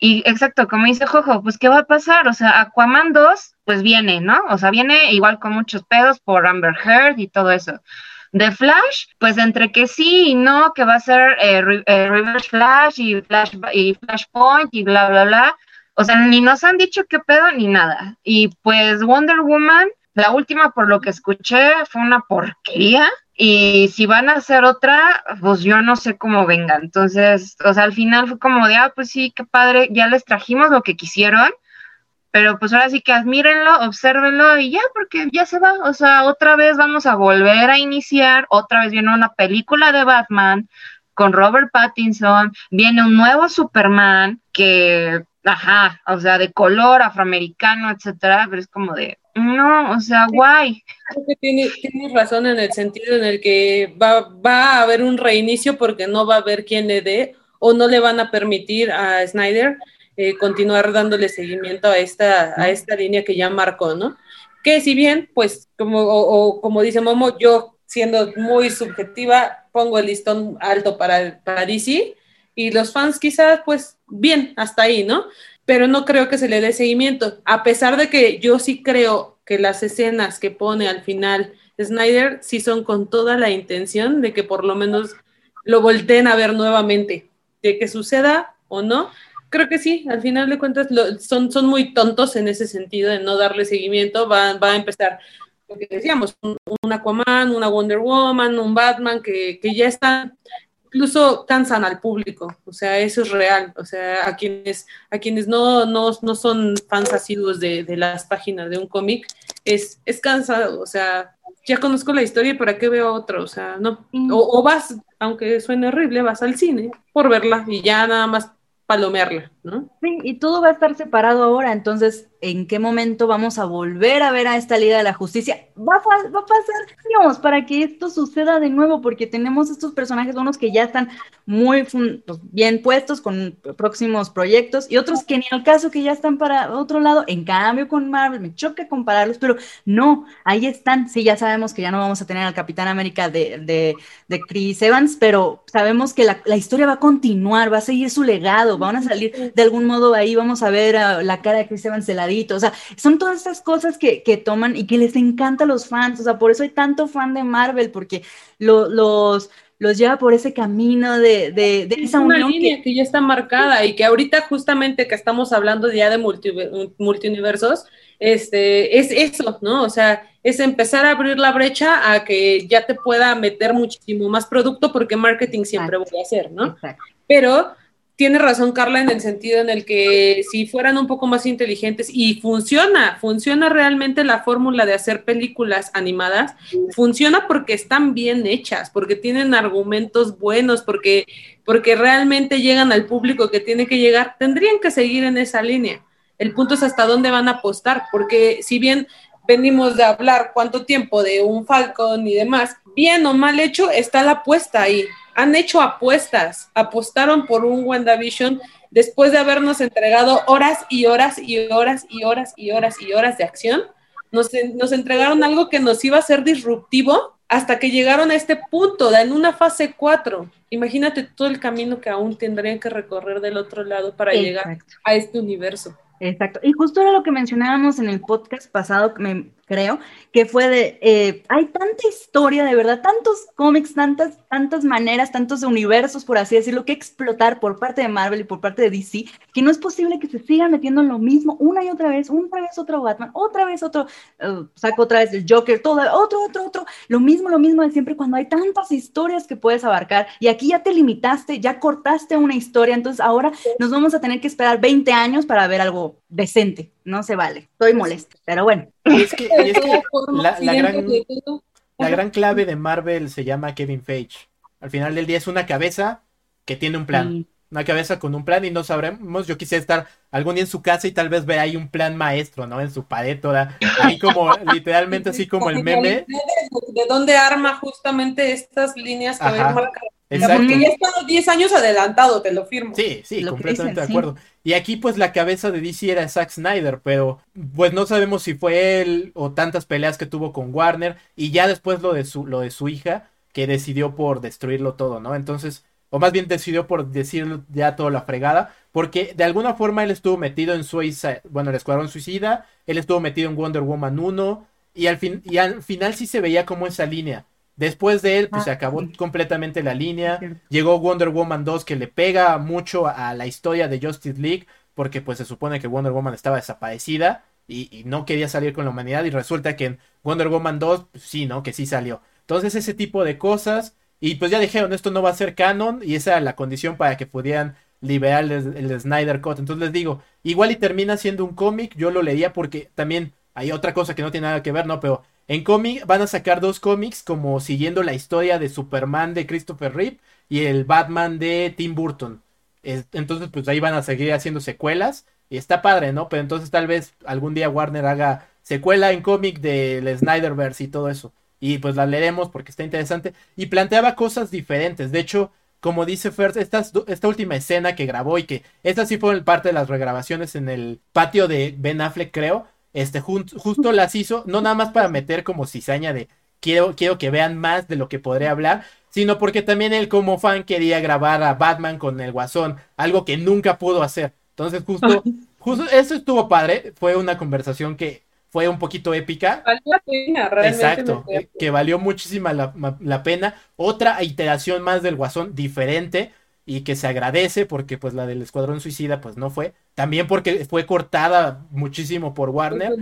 Y exacto, como dice Jojo, pues ¿qué va a pasar? O sea, Aquaman 2, pues viene, ¿no? O sea, viene igual con muchos pedos por Amber Heard y todo eso. De Flash, pues entre que sí y no, que va a ser eh, eh, Reverse Flash y Flash y Flashpoint y bla, bla, bla o sea, ni nos han dicho qué pedo ni nada. Y pues Wonder Woman, la última por lo que escuché fue una porquería. Y si van a hacer otra, pues yo no sé cómo venga. Entonces, o sea, al final fue como de, ah, pues sí, qué padre, ya les trajimos lo que quisieron. Pero pues ahora sí que admírenlo, obsérvenlo y ya, porque ya se va. O sea, otra vez vamos a volver a iniciar. Otra vez viene una película de Batman con Robert Pattinson. Viene un nuevo Superman que ajá, o sea, de color afroamericano, etcétera, pero es como de, no, o sea, guay. Creo que tienes razón en el sentido en el que va, va a haber un reinicio porque no va a haber quien le dé o no le van a permitir a Snyder eh, continuar dándole seguimiento a esta, a esta línea que ya marcó, ¿no? Que si bien, pues, como, o, como dice Momo, yo siendo muy subjetiva, pongo el listón alto para, para DC, y los fans quizás, pues bien, hasta ahí, ¿no? Pero no creo que se le dé seguimiento, a pesar de que yo sí creo que las escenas que pone al final Snyder sí son con toda la intención de que por lo menos lo volteen a ver nuevamente, de que suceda o no. Creo que sí, al final de cuentas son, son muy tontos en ese sentido de no darle seguimiento, va, va a empezar lo que decíamos, un, Aquaman, una Wonder Woman, un Batman que, que ya están incluso cansan al público, o sea, eso es real, o sea, a quienes, a quienes no, no, no son fans asiduos de, de las páginas de un cómic, es, es cansado, o sea, ya conozco la historia para qué veo otro, o sea, no, o, o vas, aunque suene horrible, vas al cine por verla y ya nada más palomearla, Sí, y todo va a estar separado ahora, entonces, ¿en qué momento vamos a volver a ver a esta Liga de la Justicia? Va a, pasar años para que esto suceda de nuevo, porque tenemos estos personajes, unos que ya están muy pues, bien puestos con próximos proyectos, y otros que ni el caso que ya están para otro lado, en cambio con Marvel, me choca compararlos, pero no, ahí están, sí, ya sabemos que ya no vamos a tener al Capitán América de, de, de Chris Evans, pero sabemos que la historia va a continuar, va a seguir su legado, van a salir de algún modo ahí, vamos a ver a la cara de Chris Evans heladito, o sea, son todas esas cosas que, que, toman y que les encanta a los fans, o sea, por eso hay tanto fan de Marvel, porque lo, los, los lleva por ese camino de, de, de esa una unión. línea que... que... ya está marcada y que ahorita justamente que estamos hablando ya de multi, multiuniversos, este, es eso, ¿no? O sea, es empezar a abrir la brecha a que ya te pueda meter muchísimo más producto porque marketing siempre Exacto. voy a hacer, ¿no? Exacto. Pero tiene razón Carla en el sentido en el que si fueran un poco más inteligentes y funciona, funciona realmente la fórmula de hacer películas animadas, funciona porque están bien hechas, porque tienen argumentos buenos, porque, porque realmente llegan al público que tiene que llegar, tendrían que seguir en esa línea. El punto es hasta dónde van a apostar, porque si bien venimos de hablar cuánto tiempo de un Falcon y demás, bien o mal hecho, está la apuesta ahí han hecho apuestas, apostaron por un WandaVision después de habernos entregado horas y horas y horas y horas y horas y horas de acción. Nos, nos entregaron algo que nos iba a ser disruptivo hasta que llegaron a este punto, en una fase 4. Imagínate todo el camino que aún tendrían que recorrer del otro lado para Exacto. llegar a este universo. Exacto. Y justo era lo que mencionábamos en el podcast pasado, me, creo, que fue de, eh, hay tanta historia, de verdad, tantos cómics, tantas, tantas maneras, tantos universos, por así decirlo, que explotar por parte de Marvel y por parte de DC, que no es posible que se sigan metiendo en lo mismo una y otra vez, una vez otro Batman, otra vez otro, uh, saco otra vez el Joker, todo, otro, otro, otro, lo mismo, lo mismo de siempre, cuando hay tantas historias que puedes abarcar, y aquí ya te limitaste, ya cortaste una historia, entonces ahora nos vamos a tener que esperar 20 años para ver algo decente, no se vale, estoy molesto, pero bueno. Y es que, y es que la, la, gran, la gran clave de Marvel se llama Kevin Feige. Al final del día es una cabeza que tiene un plan. Sí. Una cabeza con un plan y no sabremos. Yo quisiera estar algún día en su casa y tal vez ver ahí un plan maestro, ¿no? En su pared toda. Ahí como, literalmente así como el meme. De, de dónde arma justamente estas líneas que Ajá. marcar Exacto. Porque ya estamos 10 años adelantado, te lo firmo. Sí, sí, lo completamente dicen, de acuerdo. Sí. Y aquí pues la cabeza de DC era Zack Snyder, pero pues no sabemos si fue él o tantas peleas que tuvo con Warner y ya después lo de su, lo de su hija que decidió por destruirlo todo, ¿no? Entonces, o más bien decidió por decir ya toda la fregada, porque de alguna forma él estuvo metido en Suicide, bueno, el Escuadrón Suicida, él estuvo metido en Wonder Woman 1 y al, fin, y al final sí se veía como esa línea Después de él, pues ah, se acabó sí. completamente la línea. Sí. Llegó Wonder Woman 2 que le pega mucho a la historia de Justice League, porque pues se supone que Wonder Woman estaba desaparecida y, y no quería salir con la humanidad y resulta que en Wonder Woman 2, pues, sí, ¿no? Que sí salió. Entonces ese tipo de cosas y pues ya dijeron, esto no va a ser canon y esa era la condición para que pudieran liberar el, el Snyder Cut. Entonces les digo, igual y termina siendo un cómic, yo lo leía porque también hay otra cosa que no tiene nada que ver, ¿no? Pero en cómic van a sacar dos cómics como siguiendo la historia de Superman de Christopher Reeve y el Batman de Tim Burton. Entonces, pues ahí van a seguir haciendo secuelas. Y está padre, ¿no? Pero entonces tal vez algún día Warner haga secuela en cómic del Snyderverse y todo eso. Y pues la leeremos porque está interesante. Y planteaba cosas diferentes. De hecho, como dice Fer, esta, esta última escena que grabó y que esta sí fue parte de las regrabaciones en el patio de Ben Affleck, creo este, justo las hizo, no nada más para meter como cizaña de quiero, quiero que vean más de lo que podré hablar, sino porque también él como fan quería grabar a Batman con el guasón, algo que nunca pudo hacer. Entonces justo, justo eso estuvo padre, fue una conversación que fue un poquito épica. Valió la pena, realmente. Exacto, que valió muchísima la, la pena. Otra iteración más del guasón diferente y que se agradece porque pues la del Escuadrón Suicida pues no fue, también porque fue cortada muchísimo por Warner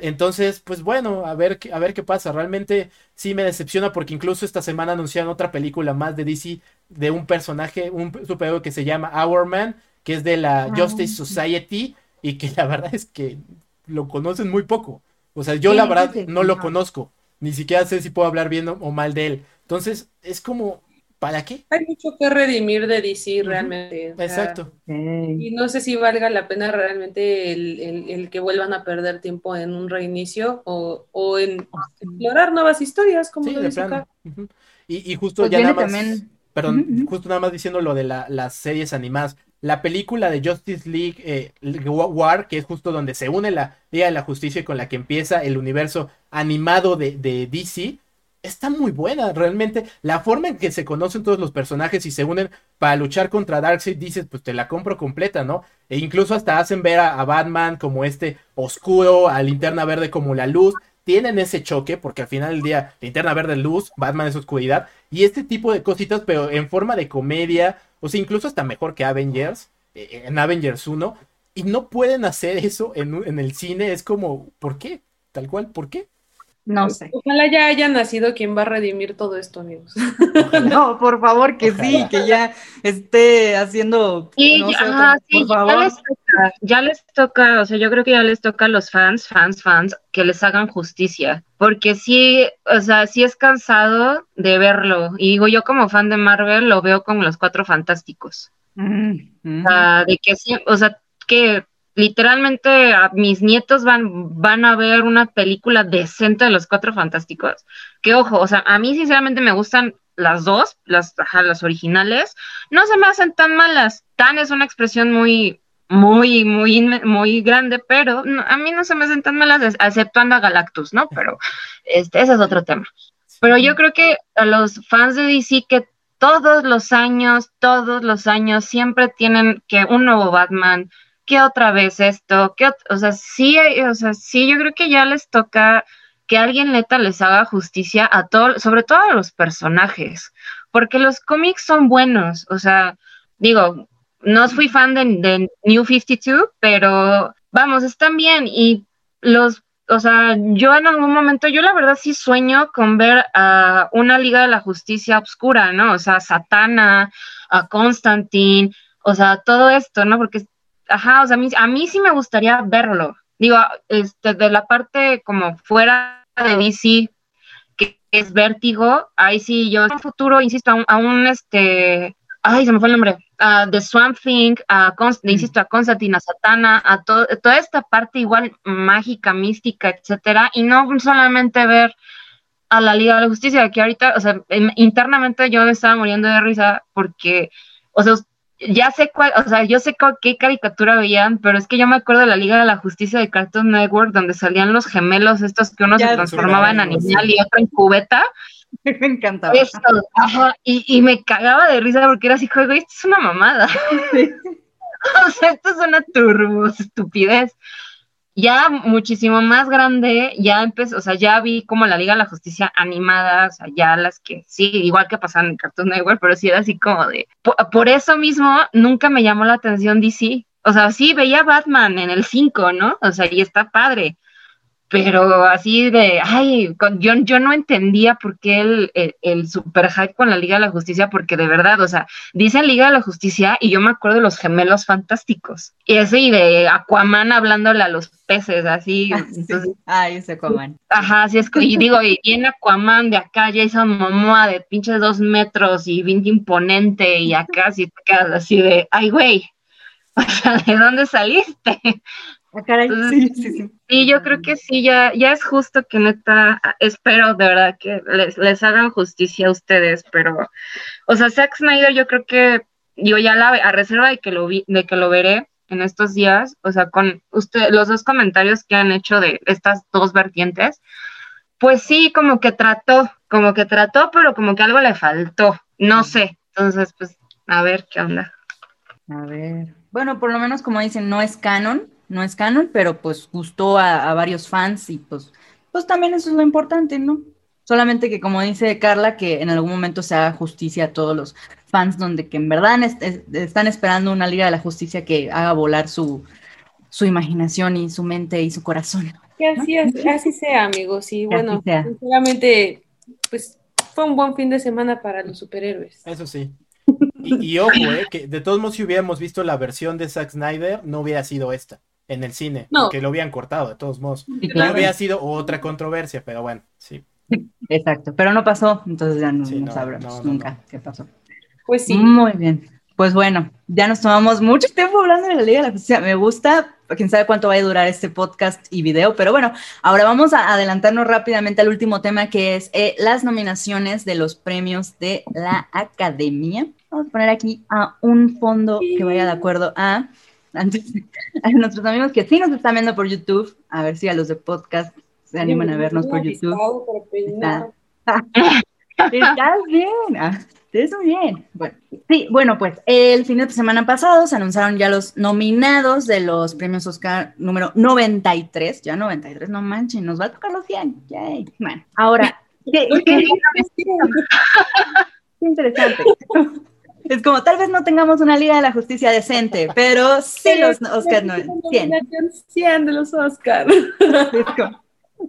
Entonces, pues bueno, a ver, a ver qué pasa. Realmente sí me decepciona porque incluso esta semana anunciaron otra película más de DC de un personaje, un superhéroe que se llama Our Man, que es de la ah. Justice Society y que la verdad es que lo conocen muy poco. O sea, yo la verdad no lo conozco. Ni siquiera sé si puedo hablar bien o mal de él. Entonces, es como, ¿para qué? Hay mucho que redimir de DC realmente. Exacto. Y no sé si valga la pena realmente el, que vuelvan a perder tiempo en un reinicio o, en explorar nuevas historias, como lo dice acá. y, justo pues ya nada más, perdón, justo nada más diciendo lo de las series animadas. La película de Justice League eh, War, que es justo donde se une la Liga de la Justicia con la que empieza el universo animado de, de DC, está muy buena, realmente. La forma en que se conocen todos los personajes y se unen para luchar contra Darkseid, dices, pues te la compro completa, ¿no? E incluso hasta hacen ver a, Batman como este oscuro, a Linterna Verde como la luz. Tienen ese choque, porque al final del día, Linterna Verde es luz, Batman es oscuridad. Y este tipo de cositas, pero en forma de comedia, o sea, incluso hasta mejor que Avengers, eh, en Avengers 1. Y no pueden hacer eso en, en el cine, es como, ¿por qué? Tal cual, ¿por qué? No sé. Ojalá ya haya nacido quien va a redimir todo esto, amigos. no, por favor, que sí, que ya esté haciendo. Sí, ya, les toca, ya les toca, o sea, yo creo que ya les toca a los fans, fans, fans, que les hagan justicia. Porque sí, o sea, sí es cansado de verlo. Y digo, yo como fan de Marvel lo veo con los cuatro fantásticos. Mm, mm. O sea, de que sí, o sea, que literalmente a mis nietos van, van a ver una película decente de los Cuatro Fantásticos. Que ojo, o sea, a mí sinceramente me gustan las dos, las, las originales, no se me hacen tan malas. Tan es una expresión muy, muy, muy, muy grande, pero a mí no se me hacen tan malas, aceptando a Galactus, ¿no? Pero este, ese es otro tema. Pero yo creo que a los fans de DC que todos los años, todos los años siempre tienen que un nuevo Batman, ¿qué otra vez esto? ¿Qué o sea, sí, o sea, sí, yo creo que ya les toca que alguien neta les haga justicia a todos, sobre todo a los personajes, porque los cómics son buenos, o sea, digo, no fui fan de, de New 52, pero vamos, están bien y los o sea, yo en algún momento, yo la verdad sí sueño con ver a una Liga de la Justicia oscura, ¿no? O sea, Satana, a Constantine, o sea, todo esto, ¿no? Porque ajá, o sea, a mí, a mí sí me gustaría verlo. Digo, este, de la parte como fuera de DC, que es vértigo, ahí sí, yo en un futuro, insisto, a un, este, ay, se me fue el nombre, uh, The Swamp Thing, a mm. insisto, a Constantine, a Satana, a toda esta parte igual mágica, mística, etcétera, y no solamente ver a la Liga de la Justicia, que ahorita, o sea, internamente yo me estaba muriendo de risa porque, o sea, ya sé cuál, o sea, yo sé qué caricatura veían, pero es que yo me acuerdo de la Liga de la Justicia de Cartoon Network, donde salían los gemelos estos que uno se transformaba en animal y otro en cubeta. Me encantaba. y, y, me cagaba de risa porque era así, güey, esto es una mamada. o sea, esto es una turbo estupidez ya muchísimo más grande, ya empezó, o sea, ya vi como la Liga de la Justicia animada, o sea, ya las que sí, igual que pasaban en Cartoon Network, pero sí era así como de, por, eso mismo nunca me llamó la atención DC, o sea, sí veía Batman en el 5, ¿no? O sea, y está padre, pero así de, ay, yo, yo no entendía por qué el, el, super hype con la Liga de la Justicia, porque de verdad, o sea, dicen Liga de la Justicia y yo me acuerdo de los gemelos fantásticos, y ese y de Aquaman hablándole a los peces, así. Ah, entonces, Ay, ese Aquaman. Ajá, así es, y digo, y viene Aquaman de acá, Jason Momoa de pinches dos metros y bien imponente, y acá sí te quedas así de, ay, güey, o sea, ¿de dónde saliste? Ah, sí, sí, sí. Y yo creo que sí, ya, ya es justo que neta, espero de verdad que les, hagan justicia a ustedes, pero, o sea, Zack Snyder yo creo que, digo, ya la, a reserva de que lo vi, de que lo veré en estos días, o sea, con usted, los dos comentarios que han hecho de estas dos vertientes, pues sí, como que trató, como que trató, pero como que algo le faltó, no sé, entonces, pues, a ver qué onda. A ver, bueno, por lo menos como dicen, no es canon, no es canon, pero pues gustó a, varios fans y pues, pues también eso es lo importante, ¿no? Solamente que como dice Carla, que en algún momento se haga justicia a todos los fans donde que en verdad están esperando una Liga de la Justicia que haga volar su, su imaginación y su mente y su corazón. Que así, así sea, amigos. Y bueno, sinceramente, pues fue un buen fin de semana para los superhéroes. Eso sí. Y, ojo, eh, que de todos modos, si hubiéramos visto la versión de Zack Snyder, no hubiera sido esta en el cine, no. porque lo habían cortado, de todos modos. No hubiera sido otra controversia, pero bueno, sí. Exacto, pero no pasó, entonces ya no, sabremos nunca qué pasó. Pues sí. Muy bien. Pues bueno, ya nos tomamos mucho tiempo hablando de la Liga de la Justicia. Me gusta, quién sabe cuánto va a durar este podcast y video, pero bueno, ahora vamos a adelantarnos rápidamente al último tema que es eh, las nominaciones de los premios de la Academia. Vamos a poner aquí a un fondo que vaya de acuerdo a, a nuestros amigos que sí nos están viendo por YouTube, a ver si a los de podcast se animan a vernos por YouTube. Estás bien. Ah, estás bien. Bueno, sí, bueno, pues el fin de semana pasado se anunciaron ya los nominados de los premios Oscar número 93. Ya 93, no manchen, nos va a tocar los 100. Yay. Bueno, ahora, ¿qué, qué, interesante. Es como, tal vez no tengamos una Liga de la Justicia decente, pero sí los Oscar no, 100. 100 de los Oscar.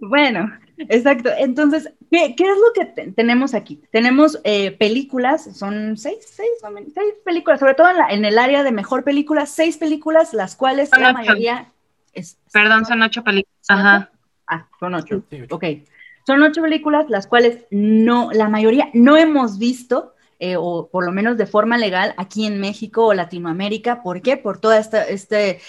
Bueno, exacto. Entonces, ¿qué, es lo que tenemos aquí? Tenemos eh, películas, son seis, seis, seis películas, sobre todo en, el área de mejor película, seis películas, las cuales la mayoría... Es, Perdón, son ocho películas. Ajá. Ah, son ocho. Ok. Son ocho películas, las cuales no, la mayoría no hemos visto. Eh, o por lo menos de forma legal aquí en México o Latinoamérica. ¿Por qué? Por toda esta, este,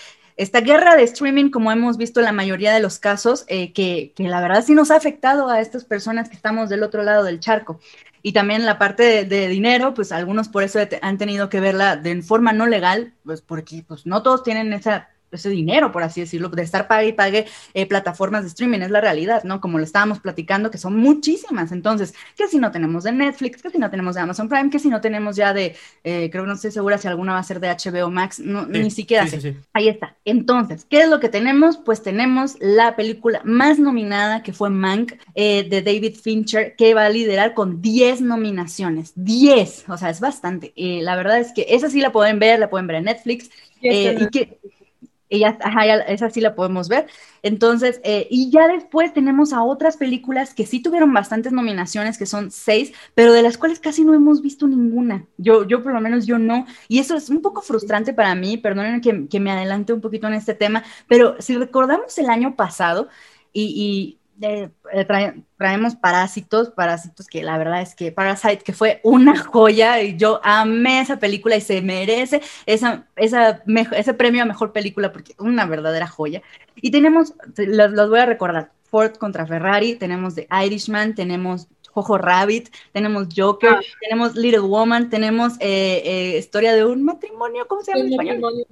esta guerra de streaming, como hemos visto en la mayoría de los casos, eh, que, la verdad sí nos ha afectado a estas personas que estamos del otro lado del charco. Y también la parte de, dinero, pues algunos por eso han tenido que verla de forma no legal, pues porque pues no todos tienen esa ese dinero, por así decirlo, de estar pague y pague eh, plataformas de streaming, es la realidad, ¿no? Como lo estábamos platicando, que son muchísimas. Entonces, que si no tenemos de Netflix, que si no tenemos de Amazon Prime, que si no tenemos ya de, eh, creo que no estoy segura si alguna va a ser de HBO Max, no, ni siquiera sé. Ahí está. Entonces, ¿qué es lo que tenemos? Pues tenemos la película más nominada, que fue Mank, eh, de David Fincher, que va a liderar con 10 nominaciones. 10, o sea, es bastante. la verdad es que esa sí la pueden ver, la pueden ver en Netflix. y que ella, esa sí la podemos ver. Entonces, eh, y ya después tenemos a otras películas que sí tuvieron bastantes nominaciones, que son seis, pero de las cuales casi no hemos visto ninguna. Yo, yo por lo menos yo no. Y eso es un poco frustrante para mí, perdonen que, que me adelante un poquito en este tema, pero si recordamos el año pasado, y, eh, traemos Parásitos, Parásitos que la verdad es que Parasite que fue una joya y yo amé esa película y se merece esa, esa ese premio a mejor película porque una verdadera joya. Y tenemos, los, voy a recordar, Ford contra Ferrari, tenemos The Irishman, tenemos Jojo Rabbit, tenemos Joker, ah. tenemos Little Woman, tenemos eh, eh, Historia de un matrimonio, ¿cómo se llama en español?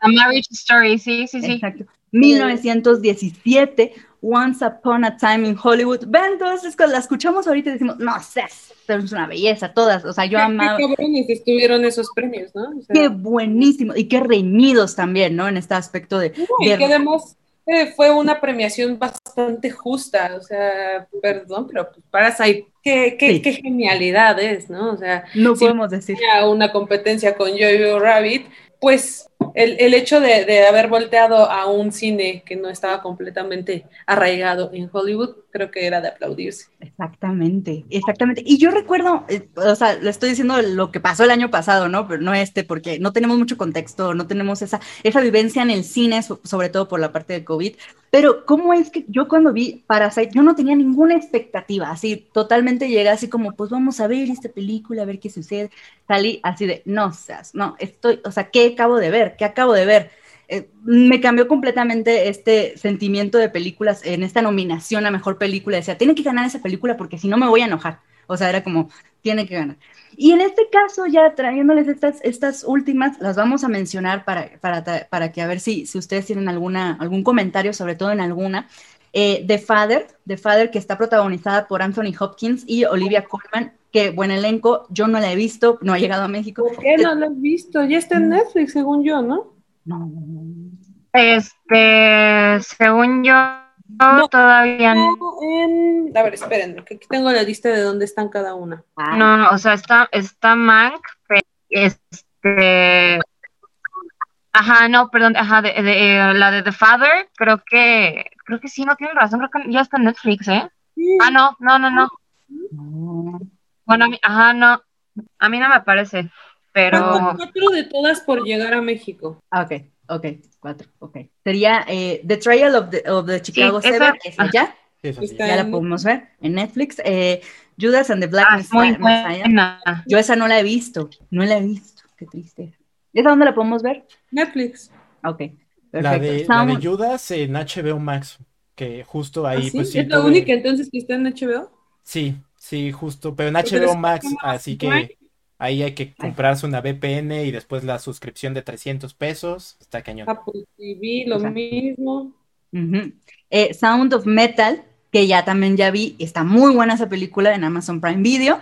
A Marriage Story, sí, sí, sí. Exacto. 1917, Once Upon a Time in Hollywood. Ven, todas esas cosas, las escuchamos ahorita y decimos, no sé, es una belleza, todas. O sea, yo amaba. Qué cabrones estuvieron esos premios, ¿no? qué buenísimo. Y qué reñidos también, ¿no? En este aspecto de. y que además eh, fue una premiación bastante justa. O sea, perdón, pero pues, Parasite, qué, qué, qué genialidad es, ¿no? O sea, no podemos decir. Una competencia con Jojo Rabbit pues el, el hecho de, de, haber volteado a un cine que no estaba completamente arraigado en Hollywood, creo que era de aplaudirse. Exactamente, exactamente. Y yo recuerdo, eh, o sea, le estoy diciendo lo que pasó el año pasado, ¿no? Pero no este, porque no tenemos mucho contexto, no tenemos esa, esa vivencia en el cine, sobre todo por la parte de COVID. Pero, ¿cómo es que yo cuando vi Parasite, yo no tenía ninguna expectativa, así, totalmente llegué así como, pues vamos a ver esta película, a ver qué sucede. Salí así de, no seas, no, estoy, o sea, ¿qué acabo de ver? ¿Qué acabo de ver? Eh, me cambió completamente este sentimiento de películas en esta nominación a mejor película. Decía, tiene que ganar esa película porque si no me voy a enojar. O sea, era como, tiene que ganar. Y en este caso, ya trayéndoles estas, estas últimas, las vamos a mencionar para, para, para que a ver si, si ustedes tienen alguna, algún comentario, sobre todo en alguna. Eh, The Father, The Father, que está protagonizada por Anthony Hopkins y Olivia Colman, que buen elenco, yo no la he visto, no ha llegado a México. ¿Por qué no la he visto? Ya está en Netflix, según yo, ¿no? No. Este, según yo, todavía no. A ver, esperen, que aquí tengo la lista de dónde están cada una. Ah. No, no, o sea, está, está Mank, este, ajá, no, perdón, ajá, de, de, la de The Father, creo que, creo que sí, no tiene razón, creo que ya está en Netflix, ¿eh? Ah, no, no, no, no. Bueno, a mí, ajá, no, a mí no me parece, pero... Cuatro de todas por llegar a México. Ah, ok, ok, cuatro, ok. Sería eh, The Trial of the, of the Chicago Sí, Seven, esa- esa ya, ya la podemos ver en Netflix. Eh, Judas and the Black Ah, es muy Messiah. buena. Yo esa no la he visto, no la he visto, qué triste. ¿Esa dónde la podemos ver? Netflix. Ok. La de, la de Sound- Judas en HBO Max, que justo ¿Ah, ahí, sí? pues sí. ¿Es la única entonces que está en HBO? Sí, sí, justo, pero en Porque HBO Max, ¿cómo así que ahí hay que comprarse una VPN y después la suscripción de 300 pesos, está cañón. Apple TV, lo Exacto. mismo. Eh, Sound of Metal, que ya también ya vi, está muy buena esa película en Amazon Prime Video.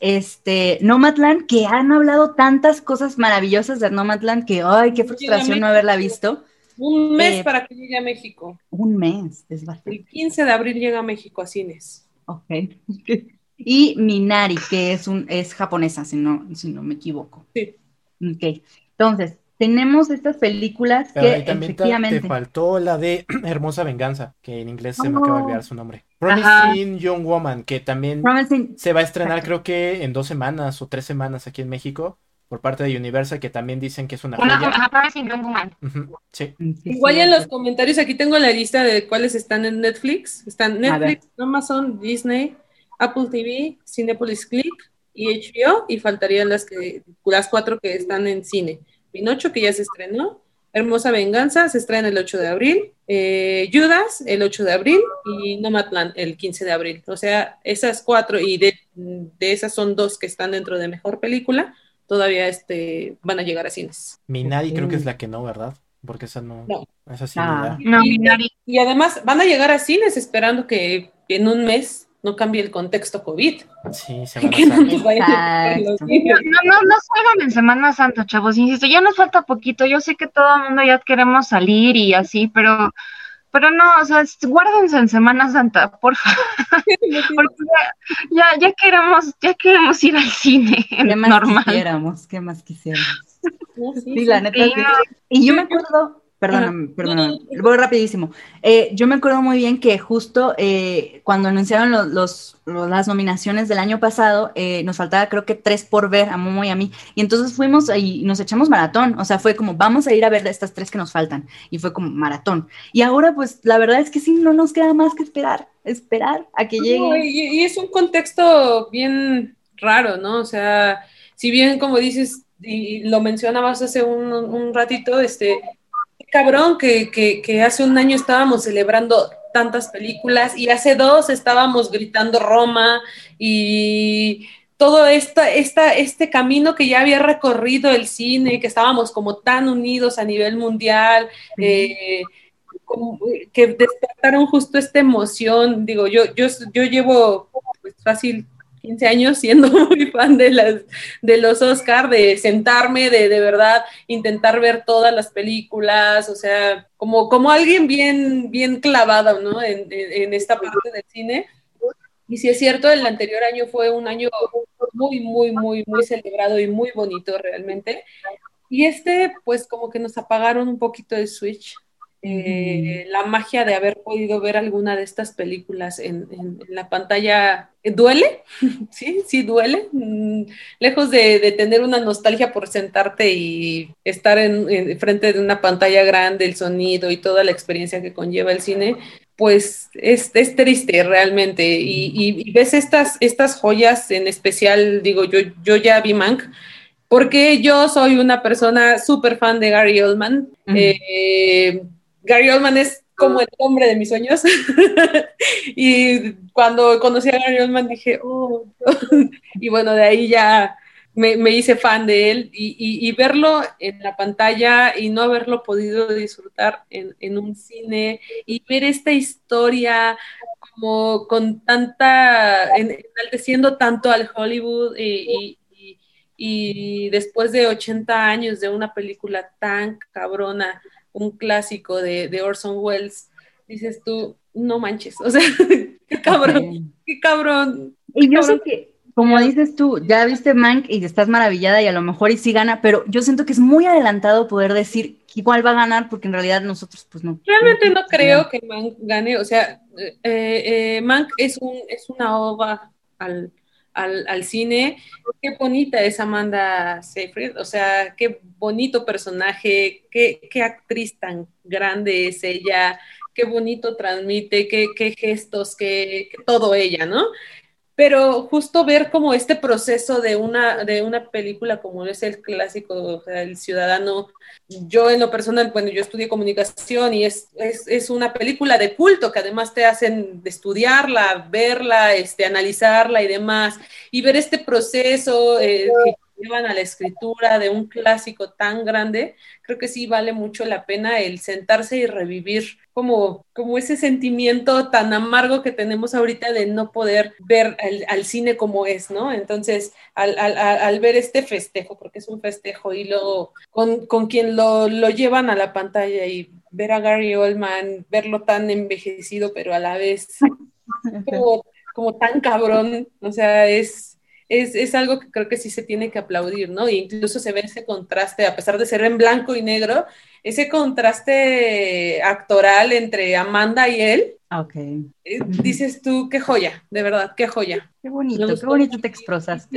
Este, Nomadland, que han hablado tantas cosas maravillosas de Nomadland que, ay, qué frustración no haberla visto. Un mes Eh, para que llegue a México. Un mes, es bastante. El 15 de abril llega a México a cines. Ok. Y Minari, que es un, es japonesa, si no, si no me equivoco. Sí. Ok. Entonces, tenemos estas películas Pero que ahí también te, te efectivamente. faltó la de Hermosa Venganza, que en inglés se me acaba de olvidar su nombre. Ajá. Promising Young Woman, que también Promising- se va a estrenar Exacto. creo que en dos semanas o tres semanas aquí en México, por parte de Universal, que también dicen que es una Una, joya. Woman. Ujú, sí. Sí, Igual ya en los comentarios, aquí tengo la lista de cuáles están en Netflix. Están. Netflix, Amazon, Disney, Apple TV, Cinepolis Click y HBO. Y faltarían las que las cuatro que están en cine. Pinocho, que ya se estrenó. Hermosa Venganza, se estrena el 8 de abril. Eh, Judas, el 8 de abril. Y Nomadland, el 15 de abril. O sea, esas cuatro, y de, de esas son dos que están dentro de Mejor Película, todavía este, van a llegar a cines. Minari creo que es la que no, ¿verdad? Porque esa no, No. esa sí Ah. No, Y- Minari. Y además van a llegar a cines esperando que en un mes no cambie el contexto COVID. Sí, se van a Que no a. No, no, no salgan en Semana Santa, chavos, insisto, ya nos falta poquito, yo sé que todo el mundo ya queremos salir y así, pero, pero no, o sea, guárdense en Semana Santa, por favor, porque ya, ya, ya queremos, ya queremos ir al cine ¿Qué más normal. quisiéramos? ¿Qué más quisiéramos? Sí, Sí, sí. la neta. No. Y yo me acuerdo, perdóname, Ajá. perdóname, No, no, voy rapidísimo. Eh, yo me acuerdo muy bien que justo eh, cuando anunciaron los, los- los- las nominaciones del año pasado, eh, nos faltaba creo que tres por ver, a Momo y a mí. Y entonces fuimos y nos echamos maratón. O sea, fue como, vamos a ir a ver estas tres que nos faltan. Y fue como maratón. Y ahora, pues, la verdad es que sí, no nos queda más que esperar, esperar a que No, llegue. y, y es un contexto bien raro, ¿no? O sea, si bien como dices, y lo mencionabas hace un, un ratito, este, cabrón que, que, que hace un año estábamos celebrando tantas películas y hace dos estábamos gritando Roma y todo esta, esta, este camino que ya había recorrido el cine, que estábamos como tan unidos a nivel mundial, eh, que despertaron justo esta emoción. Digo, yo, yo, yo llevo pues, fácil 15 años siendo muy fan de, las, de los Oscar, de sentarme, de de verdad intentar ver todas las películas, o sea, como, como alguien bien, bien clavado, ¿no? En, en, en esta parte del cine. Y si es cierto, el anterior año fue un año muy, muy, muy, muy celebrado y muy bonito realmente. Y este, pues como que nos apagaron un poquito de Switch. Eh, la magia de haber podido ver alguna de estas películas en, en- en la pantalla eh, duele, sí, sí duele, Mm, lejos de, de tener una nostalgia por sentarte y estar en, en frente de una pantalla grande, el sonido y toda la experiencia que conlleva el cine, pues es, es triste realmente. Y, y- y ves estas, estas joyas, en especial, digo, yo, yo ya vi Mank, porque yo soy una persona súper fan de Gary Oldman. Eh, Gary Oldman es como el hombre de mis sueños. y cuando conocí a Gary Oldman dije, oh, y bueno, de ahí ya me, me hice fan de él. Y, y- y verlo en la pantalla y no haberlo podido disfrutar en, en un cine y ver esta historia como con tanta, en- enalteciendo tanto al Hollywood y, y- y- y después de 80 años de una película tan cabrona, un clásico de, de Orson Welles, dices tú, no manches, o sea, qué cabrón, qué cabrón. Y yo sé cabrón. que, como dices tú, ya viste Mank y estás maravillada y a lo mejor y sí gana, pero yo siento que es muy adelantado poder decir igual va a ganar porque en realidad nosotros pues no. Realmente no creo que Mank gane, o sea, eh, eh, Mank es, un, es una ova al, al, cine. Qué bonita es Amanda Seyfried, o sea, qué bonito personaje, qué, qué actriz tan grande es ella, qué bonito transmite, qué, qué gestos, qué, todo ella, ¿no? Pero justo ver como este proceso de una, de una película como es el clásico, el ciudadano, yo en lo personal, bueno, yo estudié comunicación y es, es, una película de culto que además te hacen estudiarla, verla, este, analizarla y demás, y ver este proceso eh, llevan a la escritura de un clásico tan grande, creo que sí vale mucho la pena el sentarse y revivir como, como ese sentimiento tan amargo que tenemos ahorita de no poder ver al, cine como es, ¿no? Entonces, al, al, al, ver este festejo, porque es un festejo, y luego con, con quien lo, lo llevan a la pantalla y ver a Gary Oldman, verlo tan envejecido, pero a la vez como, como tan cabrón, o sea, es es, es, algo que creo que sí se tiene que aplaudir, ¿no? E incluso se ve ese contraste, a pesar de ser en blanco y negro, ese contraste actoral entre Amanda y él. Ok. Eh, dices tú, qué joya, de verdad, qué joya. Qué bonito, qué bonito te expresas,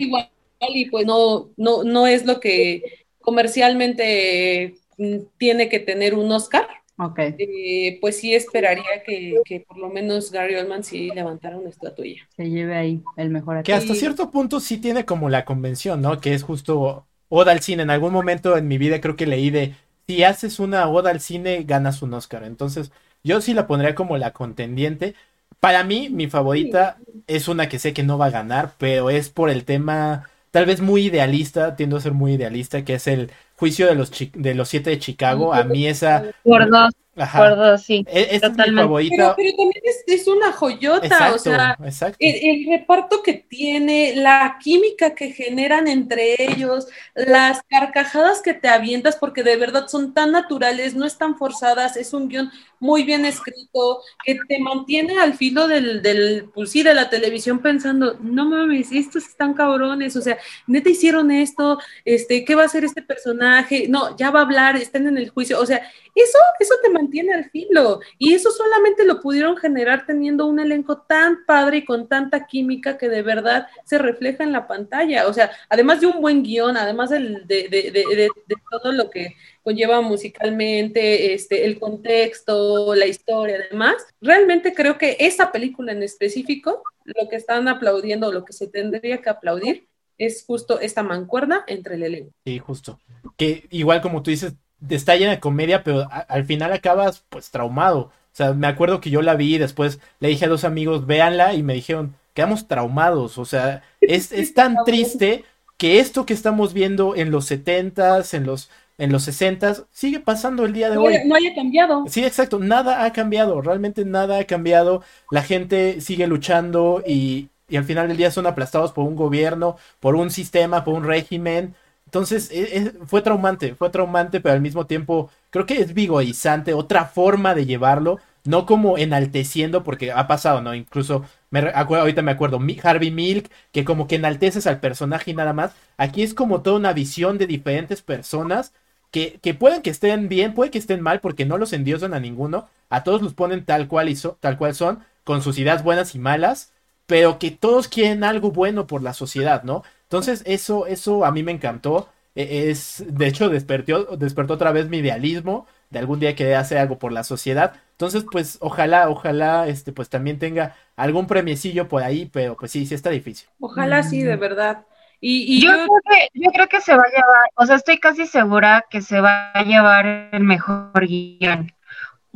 igual, y pues no, no, no es lo que comercialmente mm, tiene que tener un Oscar, Ok. Eh, pues sí esperaría que, por lo menos Gary Oldman sí levantara una estatuilla. Se lleve ahí el mejor Que hasta cierto punto sí tiene como la convención, ¿no? Que es justo Oda al cine. En algún momento en mi vida creo que leí de si haces una Oda al cine, ganas un Oscar. Entonces, yo sí la pondría como la contendiente. Para mí, mi favorita es una que sé que no va a ganar, pero es por el tema tal vez muy idealista, tiendo a ser muy idealista, que es el juicio de los, de los siete de Chicago. A mí esa... Por dos. Ajá. sí. E-, es mi favorita. Pero, también es, una joyota, o sea, el, reparto que tiene, la química que generan entre ellos, las carcajadas que te avientas, porque de verdad son tan naturales, no están forzadas, es un guion muy bien escrito, que te mantiene al filo del, del pues sí, de la televisión pensando, no mames, estos están cabrones, o sea, neta hicieron esto, este, ¿qué va a hacer este personaje? No, ya va a hablar, están en el juicio, o sea, eso, eso te mantiene al filo. Y eso solamente lo pudieron generar teniendo un elenco tan padre y con tanta química que de verdad se refleja en la pantalla. O sea, además de un buen guion, además de, todo lo que conlleva musicalmente, este, el contexto, la historia, además, realmente creo que esa película en específico, lo que están aplaudiendo, lo que se tendría que aplaudir, es justo esta mancuerna entre el elenco. Sí, justo. Que igual como tú dices, está llena de comedia, pero al final acabas pues traumado. O sea, me acuerdo que yo la vi y después le dije a dos amigos, véanla y me dijeron, quedamos traumados. O sea, es, es tan triste que esto que estamos viendo en los setentas, en los en los sesentas, sigue pasando el día de hoy. No haya cambiado. Sí, exacto, nada ha cambiado, realmente nada ha cambiado. La gente sigue luchando y, y al final del día son aplastados por un gobierno, por un sistema, por un régimen entonces, e, e, fue traumante, fue traumante, pero al mismo tiempo creo que es vigorizante, otra forma de llevarlo, no como enalteciendo, porque ha pasado, ¿no? Incluso, me ahorita me acuerdo, Harvey Milk, que como que enalteces al personaje y nada más. Aquí es como toda una visión de diferentes personas que, que pueden que estén bien, puede que estén mal, porque no los endiosan a ninguno, a todos los ponen tal cual, y tal cual son, con sus ideas buenas y malas, pero que todos quieren algo bueno por la sociedad, ¿no? Entonces, eso, eso a mí me encantó. E, es, de hecho, despertó, despertó otra vez mi idealismo de algún día querer hacer algo por la sociedad. Entonces, pues, ojalá, ojalá, este, pues también tenga algún premiecillo por ahí, pero pues sí, sí está difícil. Ojalá sí, de verdad. Y, yo, Creo que, yo creo que se va a llevar, o sea, estoy casi segura que se va a llevar el mejor guion.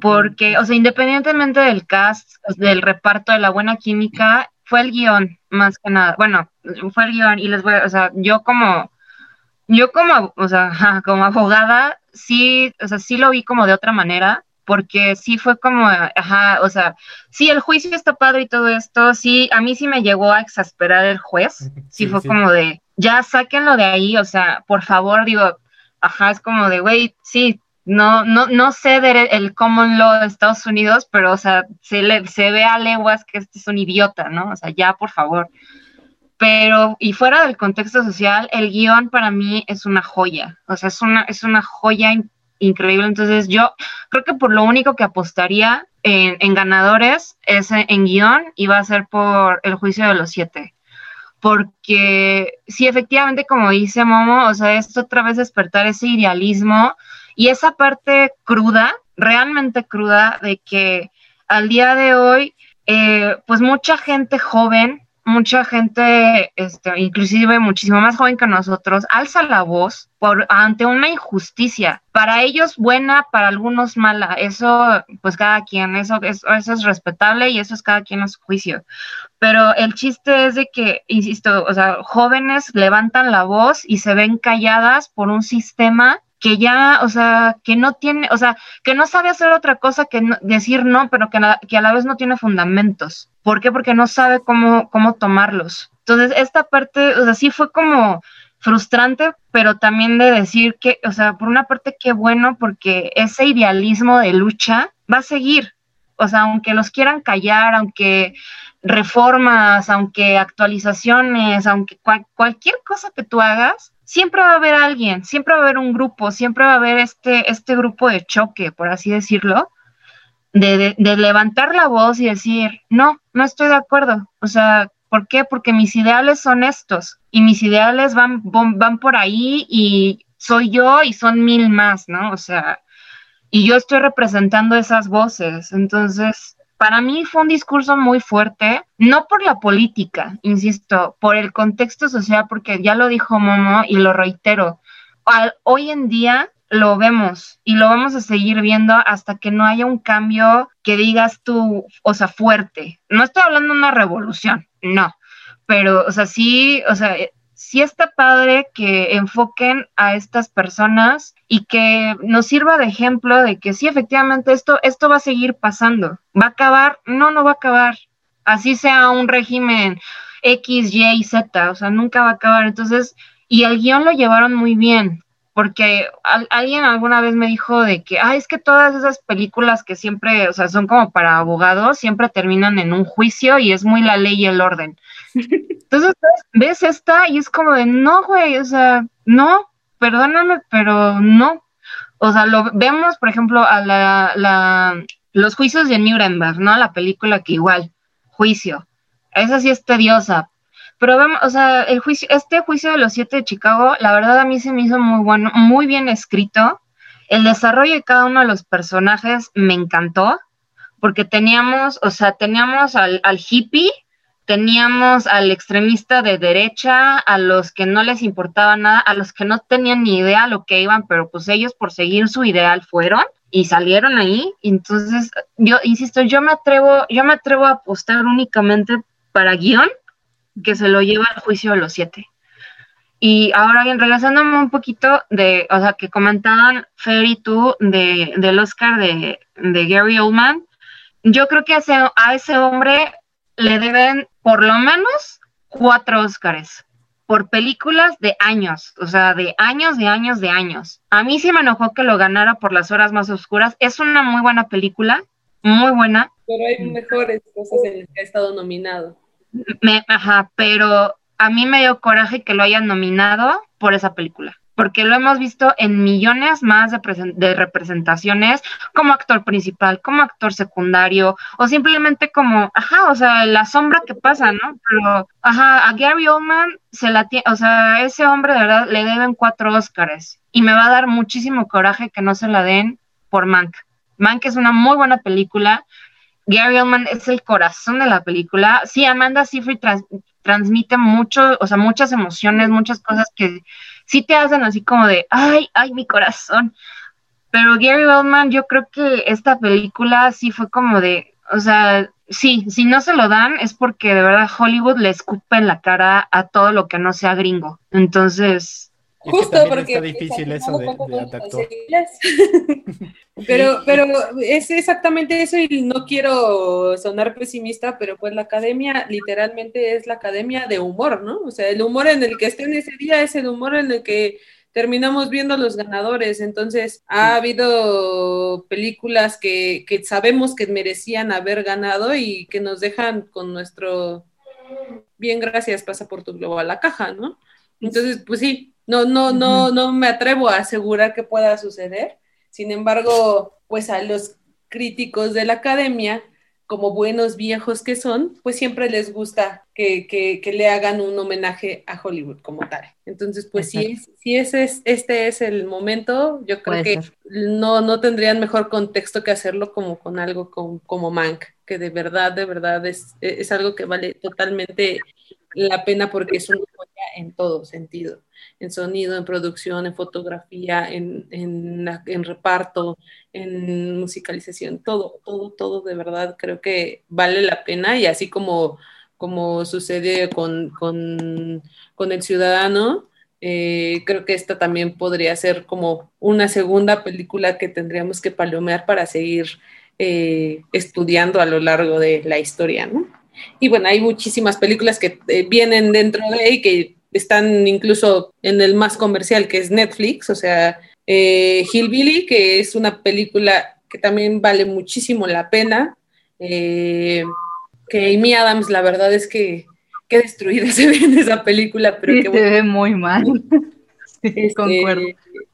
Porque, o sea, independientemente del cast, del reparto, de la buena química, fue el guion, más que nada. Bueno, fue el guion y les voy a, o sea, yo como, yo como, o sea, como abogada, sí, o sea, sí lo vi como de otra manera, porque sí fue como, ajá, o sea, sí, el juicio está padre y todo esto, sí, a mí sí me llegó a exasperar el juez, sí, fue como de, ya sáquenlo de ahí, o sea, por favor, digo, ajá, es como de, güey, sí, no, no, no sé del el common law de Estados Unidos, pero, o sea, se, le, se ve a leguas que este es un idiota, ¿no? O sea, ya, por favor. pero y fuera del contexto social, el guion para mí es una joya, o sea, es una, es una joya increíble. Entonces yo creo que por lo único que apostaría en, ganadores es en guion y va a ser por el juicio de los siete. Porque sí, efectivamente, como dice Momo, o sea, esto otra vez despertar ese idealismo y esa parte cruda, realmente cruda, de que al día de hoy, eh, pues mucha gente joven mucha gente, este, inclusive muchísimo más joven que nosotros, alza la voz por, ante una injusticia. Para ellos buena, para algunos mala. Eso, pues cada quien, eso, eso, eso es respetable y eso es cada quien a su juicio. Pero el chiste es de que, insisto, o sea, jóvenes levantan la voz y se ven calladas por un sistema que ya, o sea, que no tiene, o sea, que no sabe hacer otra cosa que decir no, pero que, que, a la vez no tiene fundamentos. ¿Por qué? Porque no sabe cómo, cómo tomarlos. Entonces, esta parte, o sea, sí fue como frustrante, pero también de decir que, o sea, por una parte, qué bueno, porque ese idealismo de lucha va a seguir. O sea, aunque los quieran callar, aunque reformas, aunque actualizaciones, aunque cualquier cosa que tú hagas, siempre va a haber alguien, siempre va a haber un grupo, siempre va a haber este, este grupo de choque, por así decirlo, de, levantar la voz y decir, no, no estoy de acuerdo. O sea, ¿por qué? Porque mis ideales son estos y mis ideales van, van por ahí y soy yo y son mil más, ¿no? O sea, y yo estoy representando esas voces. Entonces, para mí fue un discurso muy fuerte, no por la política, insisto, por el contexto social, porque ya lo dijo Momo y lo reitero, hoy en día lo vemos y lo vamos a seguir viendo hasta que no haya un cambio que digas tú, o sea, fuerte. No estoy hablando de una revolución, no, pero, o sea, sí, o sea, sí está padre que enfoquen a estas personas y que nos sirva de ejemplo de que sí, efectivamente, esto, esto va a seguir pasando. ¿Va a acabar? No, no va a acabar. Así sea un régimen X, Y, Z, o sea, nunca va a acabar. Entonces, y el guion lo llevaron muy bien, porque alguien alguna vez me dijo de que, ah, es que todas esas películas que siempre, o sea, son como para abogados, siempre terminan en un juicio y es muy la ley y el orden. Entonces, ves esta y es como de, no, güey, o sea, no, perdóname, pero no. O sea, lo vemos, por ejemplo, a la, la, los juicios de Nuremberg, ¿no? La película que igual, juicio. Esa sí es tediosa. Pero vemos, o sea, el juicio, este juicio de los siete de Chicago, la verdad a mí se me hizo muy bueno, muy bien escrito. El desarrollo de cada uno de los personajes me encantó, porque teníamos, o sea, teníamos al, al hippie, teníamos al extremista de derecha, a los que no les importaba nada, a los que no tenían ni idea lo que iban, pero pues ellos por seguir su ideal fueron y salieron ahí. Entonces, yo insisto, yo me atrevo, yo me atrevo a apostar únicamente para guion que se lo lleva al juicio de los siete. Y ahora bien, regresándome un poquito de, o sea, que comentaban Fer y tú de, del Oscar de, Gary Oldman, yo creo que a ese, a ese hombre le deben por lo menos cuatro Óscares por películas de años, o sea, de años, de años, de años. A mí sí me enojó que lo ganara por las horas más oscuras. Es una muy buena película, muy buena. Pero hay mejores cosas en las que ha estado nominado. Me, ajá, pero a mí me dio coraje que lo hayan nominado por esa película porque lo hemos visto en millones más de, representaciones como actor principal, como actor secundario, o simplemente como, ajá, o sea, la sombra que pasa, ¿no? Pero, ajá, a Gary Oldman se la tiene, o sea, ese hombre de verdad le deben cuatro Óscares y me va a dar muchísimo coraje que no se la den por Mank. Mank es una muy buena película. Gary Oldman es el corazón de la película. Sí, Amanda Seyfried transmite mucho, o sea, muchas emociones, muchas cosas que sí te hacen así como de, ay, ay, mi corazón. Pero Gary Oldman, yo creo que esta película sí fue como de, o sea, sí, si no se lo dan es porque de verdad Hollywood le escupe en la cara a todo lo que no sea gringo. Entonces, Justo porque está difícil eso de, pero, pero es exactamente eso y no quiero sonar pesimista, pero pues la academia literalmente es la academia de humor, ¿no? O sea, el humor en el que esté en ese día es el humor en el que terminamos viendo los ganadores. Entonces, ha habido películas que, que sabemos que merecían haber ganado y que nos dejan con nuestro bien, gracias, pasa por tu globo a la caja, ¿no? Entonces, pues sí, no, no, no, no me atrevo a asegurar que pueda suceder. Sin embargo, pues a los críticos de la academia como buenos viejos que son, pues siempre les gusta que, que, le hagan un homenaje a Hollywood como tal. Entonces, pues si, si ese es, este es el momento, yo creo que no, no tendrían mejor contexto que hacerlo como con algo como, como Mank, que de verdad, de verdad es, es algo que vale totalmente la pena porque es una joya en todo sentido, en sonido, en producción, en fotografía, en, en, reparto, en musicalización, todo, todo, todo de verdad creo que vale la pena y así como, como sucede con, con, con El Ciudadano, eh, creo que esta también podría ser como una segunda película que tendríamos que palomear para seguir eh, estudiando a lo largo de la historia, ¿no? Y bueno, hay muchísimas películas que eh, vienen dentro de y que están incluso en el más comercial, que es Netflix, o sea, eh, Hillbilly, que es una película que también vale muchísimo la pena. Eh, que Amy Adams, la verdad es que qué destruida se ve en esa película, pero sí, que se ve muy mal. Este, concuerdo.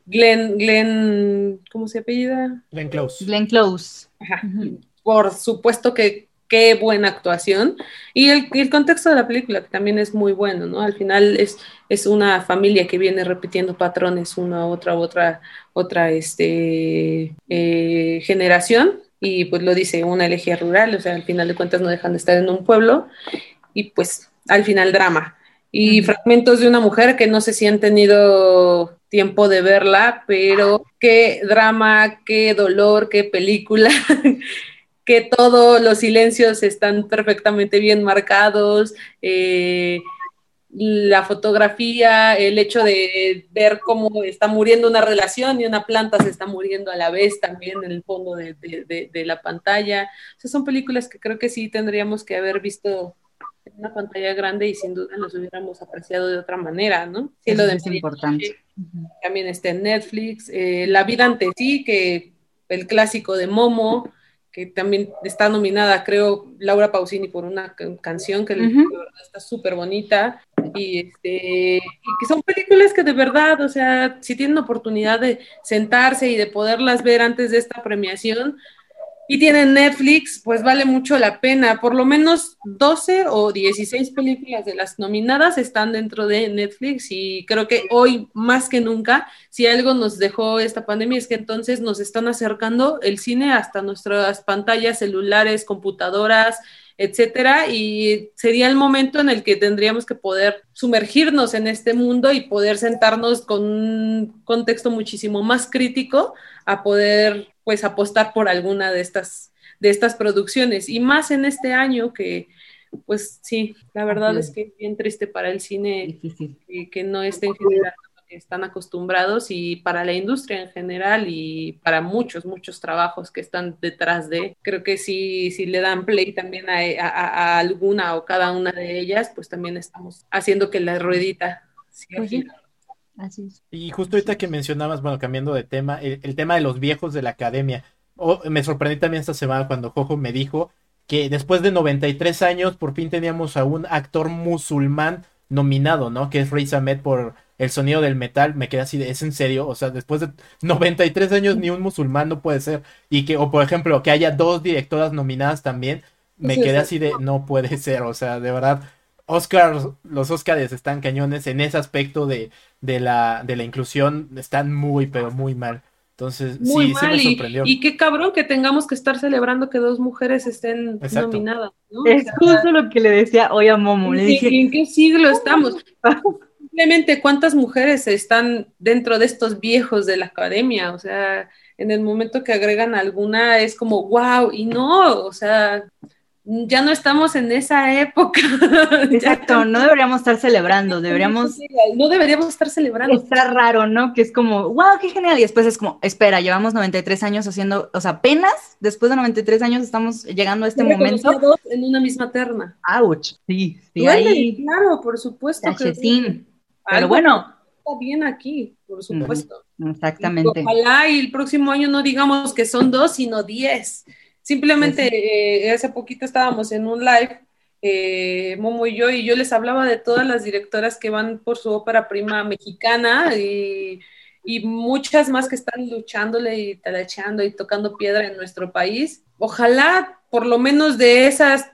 Glenn, Glenn, ¿cómo se apellida? Glenn Close. Glenn Close. Ajá. Por supuesto que qué buena actuación. Y el, el, contexto de la película que también es muy bueno, ¿no? Al final es, es una familia que viene repitiendo patrones una, otra, otra, otra este, eh, generación. Y pues lo dice una elegía rural, o sea, al final de cuentas no dejan de estar en un pueblo. Y pues al final drama. Y fragmentos de una mujer que no sé si han tenido tiempo de verla, pero qué drama, qué dolor, qué película. que todos los silencios están perfectamente bien marcados, eh, la fotografía, el hecho de ver cómo está muriendo una relación y una planta se está muriendo a la vez también en el fondo de, de, de la pantalla. O sea, son películas que creo que sí tendríamos que haber visto en una pantalla grande y sin duda los hubiéramos apreciado de otra manera, ¿no? Sí, lo de es importante. También está en Netflix. Eh, la vida ante sí, que el clásico de Momo, que también está nominada, creo, Laura Pausini por una canción que uh -huh. está súper bonita. Y, este, y que son películas que de verdad, o sea, si tienen oportunidad de sentarse y de poderlas ver antes de esta premiación, y tienen Netflix, pues vale mucho la pena. Por lo menos 12 o 16 películas de las nominadas están dentro de Netflix y creo que hoy más que nunca, si algo nos dejó esta pandemia es que entonces nos están acercando el cine hasta nuestras pantallas, celulares, computadoras, etcétera, y sería el momento en el que tendríamos que poder sumergirnos en este mundo y poder sentarnos con un contexto muchísimo más crítico a poder pues apostar por alguna de estas de estas producciones y más en este año que pues sí, la verdad es que es bien triste para el cine que, que no que están acostumbrados y para la industria en general y para muchos, muchos trabajos que están detrás de. Creo que si, si le dan play también a, a, a alguna o cada una de ellas, pues también estamos haciendo que la ruedita siga. Así es. Y justo ahorita que mencionabas, bueno, cambiando de tema, el, el tema de los viejos de la academia. Oh, me sorprendí también esta semana cuando Jojo me dijo que después de 93 años por fin teníamos a un actor musulmán nominado, ¿no? Que es Riz Ahmed por el sonido del metal, me quedé así de, ¿es en serio? O sea, después de 93 años ni un musulmán no puede ser. Y que, o por ejemplo, que haya dos directoras nominadas también, me sí, quedé sí. así de, no puede ser. O sea, de verdad, Oscar, los Oscars están cañones en ese aspecto de, de, la, de la inclusión, están muy, pero muy mal. Entonces, Muy sí, mal, sí me sorprendió. Y, y, qué cabrón que tengamos que estar celebrando que dos mujeres estén Exacto. nominadas. ¿no? Es o sea, justo lo que le decía hoy a Momo. Le dije, ¿En qué siglo estamos? Simplemente cuántas mujeres están dentro de estos viejos de la academia, o sea, en el momento que agregan alguna es como, wow, y no, o sea, ya no estamos en esa época. Exacto, no deberíamos estar celebrando, deberíamos... No deberíamos estar celebrando. Está raro, ¿no? Que es como, wow, qué genial. Y después es como, espera, llevamos 93 años haciendo, o sea, apenas después de 93 años estamos llegando a este momento. Dos en una misma terna. Ouch, sí, sí. Duele, ahí... Claro, por supuesto. Cachetín. Pero bueno. Está bien aquí, por supuesto. Exactamente. Y ojalá y el próximo año no digamos que son dos, sino diez. Simplemente sí. eh, hace poquito estábamos en un live eh, Momo y yo, y yo les hablaba de todas las directoras que van por su ópera prima mexicana y, muchas más que están luchándole y talacheando y tocando piedra en nuestro país. Ojalá por lo menos de esas,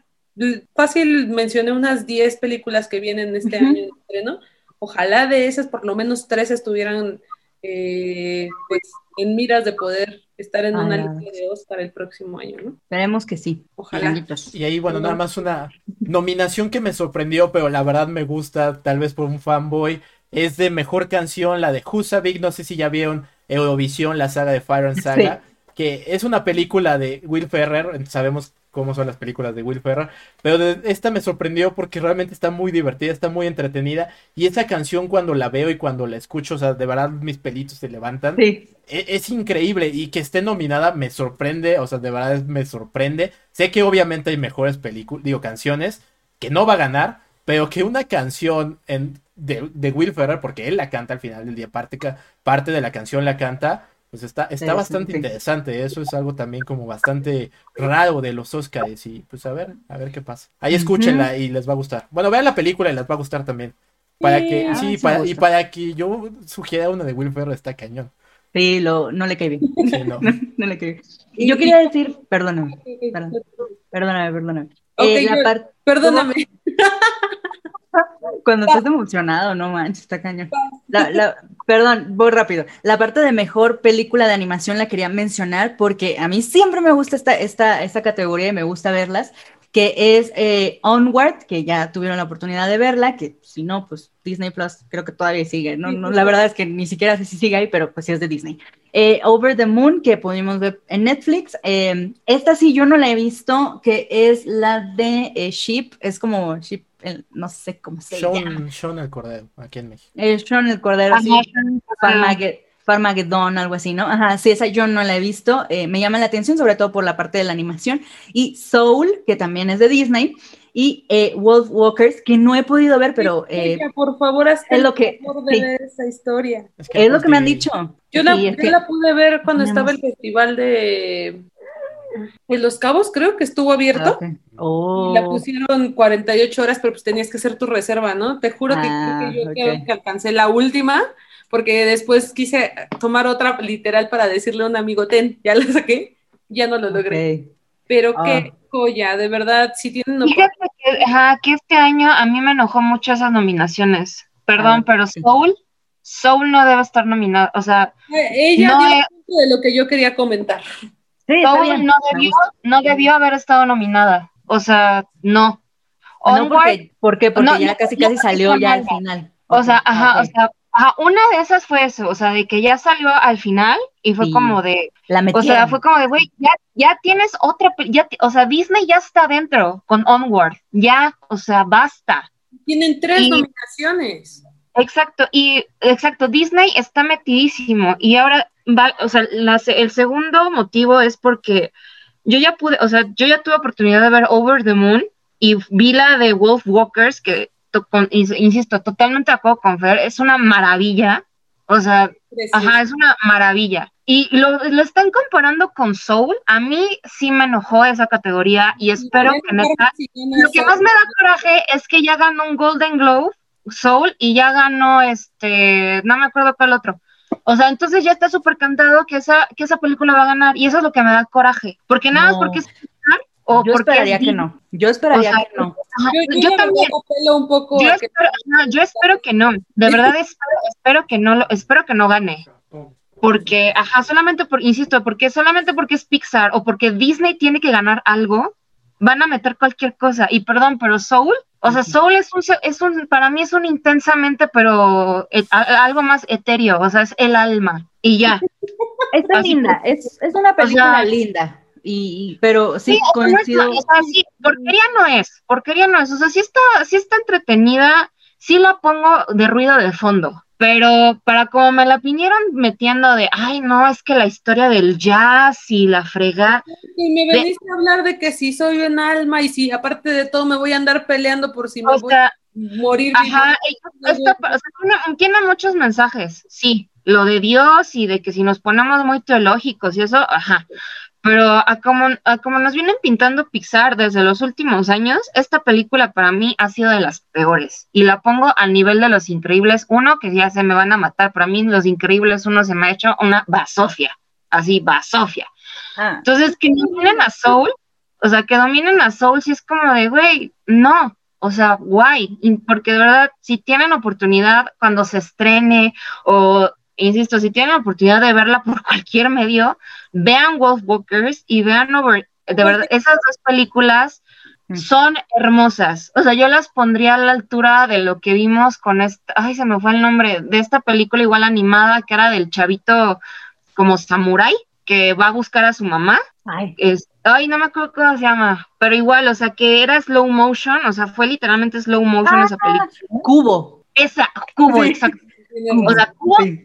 fácil mencioné unas 10 películas que vienen este año de estreno, ojalá de esas por lo menos tres estuvieran eh, pues en miras de poder estar en una lista de Oscar el próximo año, ¿no? Esperemos que sí. Ojalá. Y ahí, bueno, nada más una nominación que me sorprendió, pero la verdad me gusta, tal vez por un fanboy, es de mejor canción, la de Husavik, no sé si ya vieron Eurovisión, la saga de Fire and Saga, que es una película de Will Ferrer, sabemos cómo son las películas de Will Ferrer, pero esta me sorprendió porque realmente está muy divertida, está muy entretenida y esa canción cuando la veo y cuando la escucho, o sea, de verdad mis pelitos se levantan. Sí. E, es, increíble y que esté nominada me sorprende, o sea, de verdad me sorprende. Sé que obviamente hay mejores películas, digo, canciones que no va a ganar, pero que una canción en, de, de, Will Ferrer, porque él la canta al final del día, parte, parte de la canción la canta, pues está, está bastante interesante. Eso es algo también como bastante raro de los Oscars. Y pues a ver, a ver qué pasa. Ahí escúchenla y les va a gustar. Bueno, vean la película y les va a gustar también. Para que, sí, para, y para que yo sugiera una de Will Ferrell está cañón. Sí, lo, no le cae bien. no. no le cae bien. Y yo quería decir, perdóname, perdóname, perdóname, perdóname. Eh, perdóname. Cuando estás emocionado, no manches, está cañón. perdón, voy rápido. La parte de mejor película de animación la quería mencionar porque a mí siempre me gusta esta, esta, esta categoría y me gusta verlas, que es eh, Onward, que ya tuvieron la oportunidad de verla, que si no, pues Disney Plus creo que todavía sigue. No, no, la verdad es que ni siquiera sé si sigue ahí, pero pues sí es de Disney. Eh, Over the Moon, que pudimos ver en Netflix. Eh, esta sí yo no la he visto, que es la de Sheep, es como Sheep no sé cómo se llama. Sean el Cordero, aquí en México. Eh, Sean el Cordero, sí. Farmageddon, algo así, ¿no? Ajá, sí, esa yo no la he visto. Eh, me llama la atención, sobre todo por la parte de la animación. Y Soul, que también es de Disney. Y eh, Wolf Walkers, que no he podido ver, pero. Eh, por favor, es lo que. de ver esa historia. Es, lo que me han dicho. Yo, la, la pude ver cuando estaba el festival de en Los Cabos creo que estuvo abierto. Ah, y la oh. pusieron 48 horas, pero pues tenías que hacer tu reserva, ¿no? Te juro que, ah, yo creo que alcancé la última, porque después quise tomar otra literal para decirle a un amigo, ten, ya la saqué, ya no lo logré. Pero qué ah. joya, de verdad, si tienen... Fíjate que, este año a mí me enojó mucho esas nominaciones. Perdón, pero Soul, Soul no debe estar nominada, o sea... Eh, ella no de lo que yo quería comentar no debió, no debió haber estado nominada. O sea, no. no porque, porque ya casi casi salió ya al final. O sea, ajá, o sea, una de esas fue eso, o sea, de que ya salió al final y fue como de, la o sea, fue como de, güey, ya, ya tienes otra, ya, o sea, Disney ya está dentro con Onward, ya, o sea, basta. Tienen tres nominaciones. Exacto, y exacto, Disney está metidísimo y ahora o sea, el segundo motivo es porque yo ya pude, o sea, yo ya tuve oportunidad de ver Over the Moon y vi la de Wolf Walkers, que, insisto, totalmente de acuerdo con Fer, es una maravilla. O sea, ajá, es una maravilla. Y lo, lo, están comparando con Soul. A mí sí me enojó esa categoría y espero que neta. Lo que más me da coraje es que ya ganó un Golden Globe, Soul, y ya ganó este, no me acuerdo cuál otro. O sea, entonces ya está súper cantado que esa, que esa película va a ganar y eso es lo que me da coraje. Porque nada más porque es o yo esperaría que no. Yo esperaría que no. yo, también. Un poco yo, espero, yo espero que no. De verdad espero, que no lo, espero que no gane. Porque, ajá, solamente por, insisto, porque solamente porque es Pixar o porque Disney tiene que ganar algo, van a meter cualquier cosa. Y perdón, pero Soul o sea, Soul es un, es un, para mí es un intensamente, pero eh, algo más etéreo, o sea, es el alma y ya. Está linda, es, es, una película linda. Y, pero sí, coincido. o sea, sí, porquería no es, porquería no es, o sea, sí está, sí está entretenida, sí la pongo de ruido de fondo, pero para como me la vinieron metiendo de, ay, no, es que la historia del jazz y la frega. Y me veniste a hablar de que si soy un alma y si aparte de todo me voy a andar peleando por si me voy a morir. Ajá, tiene muchos mensajes, sí, lo de Dios y de que si nos ponemos muy teológicos y eso, ajá. Pero a como, a como nos vienen pintando Pixar desde los últimos años, esta película para mí ha sido de las peores. Y la pongo al nivel de Los Increíbles uno, que ya se me van a matar. Para mí Los Increíbles uno se me ha hecho una basofia, así, basofia. Ah. Entonces, que dominen a Soul, o sea, que dominen a Soul, si es como de, güey, no, o sea, guay, porque de verdad, si tienen oportunidad cuando se estrene o insisto, si tienen la oportunidad de verla por cualquier medio, vean Wolfwalkers y vean Over. De verdad, esas dos películas mm. son hermosas. O sea, yo las pondría a la altura de lo que vimos con esta, ay, se me fue el nombre, de esta película igual animada que era del chavito como samurai que va a buscar a su mamá. Ay. ay, no me acuerdo cómo se llama, pero igual, o sea, que era slow motion, o sea, fue literalmente slow motion esa ah, película. Cubo. Esa, Cubo, exacto. O sea,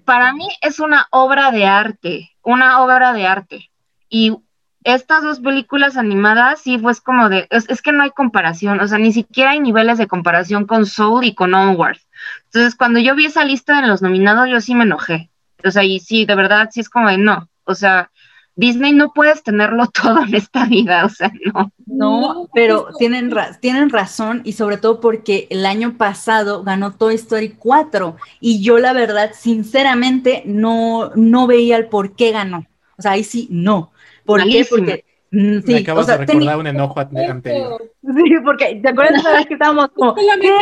para mí es una obra de arte, una obra de arte. Y estas dos películas animadas, sí, pues como de, es, que no hay comparación, o sea, ni siquiera hay niveles de comparación con Soul y con Onward. Entonces, cuando yo vi esa lista de los nominados, yo sí me enojé. O sea, y sí, de verdad, sí es como de, no, o sea, Disney no puedes tenerlo todo en esta vida, o sea, no. No, pero tienen, tienen razón y sobre todo porque el año pasado ganó Toy Story 4 y yo la verdad, sinceramente, no, no veía el por qué ganó. O sea, ahí sí, no. ¿Por qué? Porque... Mm, sí, Me acabas de recordar un enojo anterior. Sí, porque ¿te acuerdas la vez que estábamos como... Solamente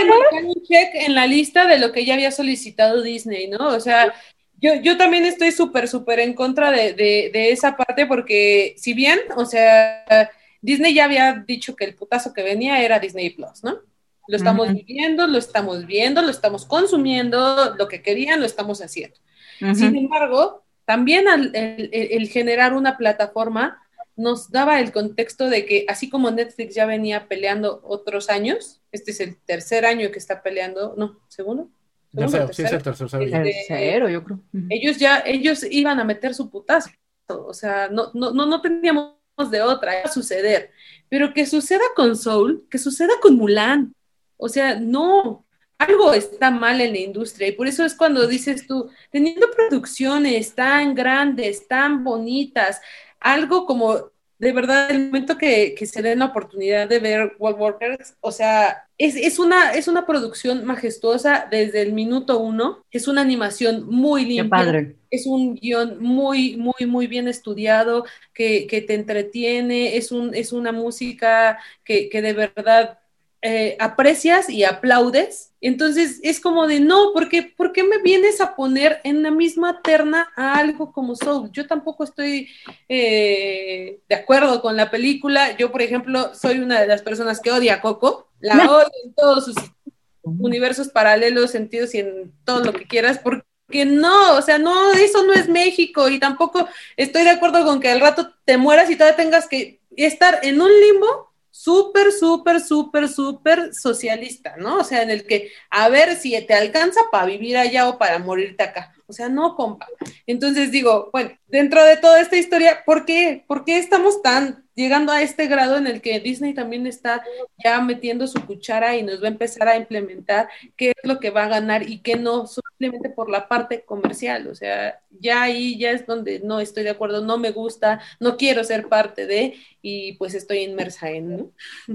un check en la lista de lo que ya había solicitado Disney, ¿no? O sea, yo, también estoy súper, súper en contra de, esa parte porque si bien, o sea, Disney ya había dicho que el putazo que venía era Disney Plus, ¿no? Lo estamos viviendo, lo estamos viendo, lo estamos consumiendo, lo que querían lo estamos haciendo. Sin embargo, también el, generar una plataforma nos daba el contexto de que así como Netflix ya venía peleando otros años, este es el tercer año que está peleando, no, segundo, sí, es el tercero. yo creo. Ellos ya, ellos iban a meter su putazo. O sea, no, no, no, teníamos de otra, iba a suceder. Pero que suceda con Soul, que suceda con Mulan. O sea, no, algo está mal en la industria y por eso es cuando dices tú, teniendo producciones tan grandes, tan bonitas, algo como de verdad, el momento que, se den la oportunidad de ver World Workers, o sea, es, una, es una producción majestuosa desde el minuto uno, es una animación muy limpia, es un guion muy, muy, muy bien estudiado, que, te entretiene, es, un, es una música que, que de verdad eh, aprecias y aplaudes. Entonces es como de, no, porque ¿por qué me vienes a poner en la misma terna a algo como Soul? Yo tampoco estoy eh, de acuerdo con la película. Yo, por ejemplo, soy una de las personas que odia a Coco. La odio en todos sus universos paralelos, sentidos y en todo lo que quieras, porque no, o sea, no, eso no es México y tampoco estoy de acuerdo con que al rato te mueras y todavía tengas que estar en un limbo súper, súper, súper, súper socialista, ¿no? O sea, en el que a ver si te alcanza para vivir allá o para morirte acá. O sea, no, compa. Entonces digo, bueno, dentro de toda esta historia, ¿por qué? ¿Por qué estamos tan llegando a este grado en el que Disney también está ya metiendo su cuchara y nos va a empezar a implementar qué es lo que va a ganar y qué no, simplemente por la parte comercial. O sea, ya ahí ya es donde no estoy de acuerdo, no me gusta, no quiero ser parte de y pues estoy inmersa en.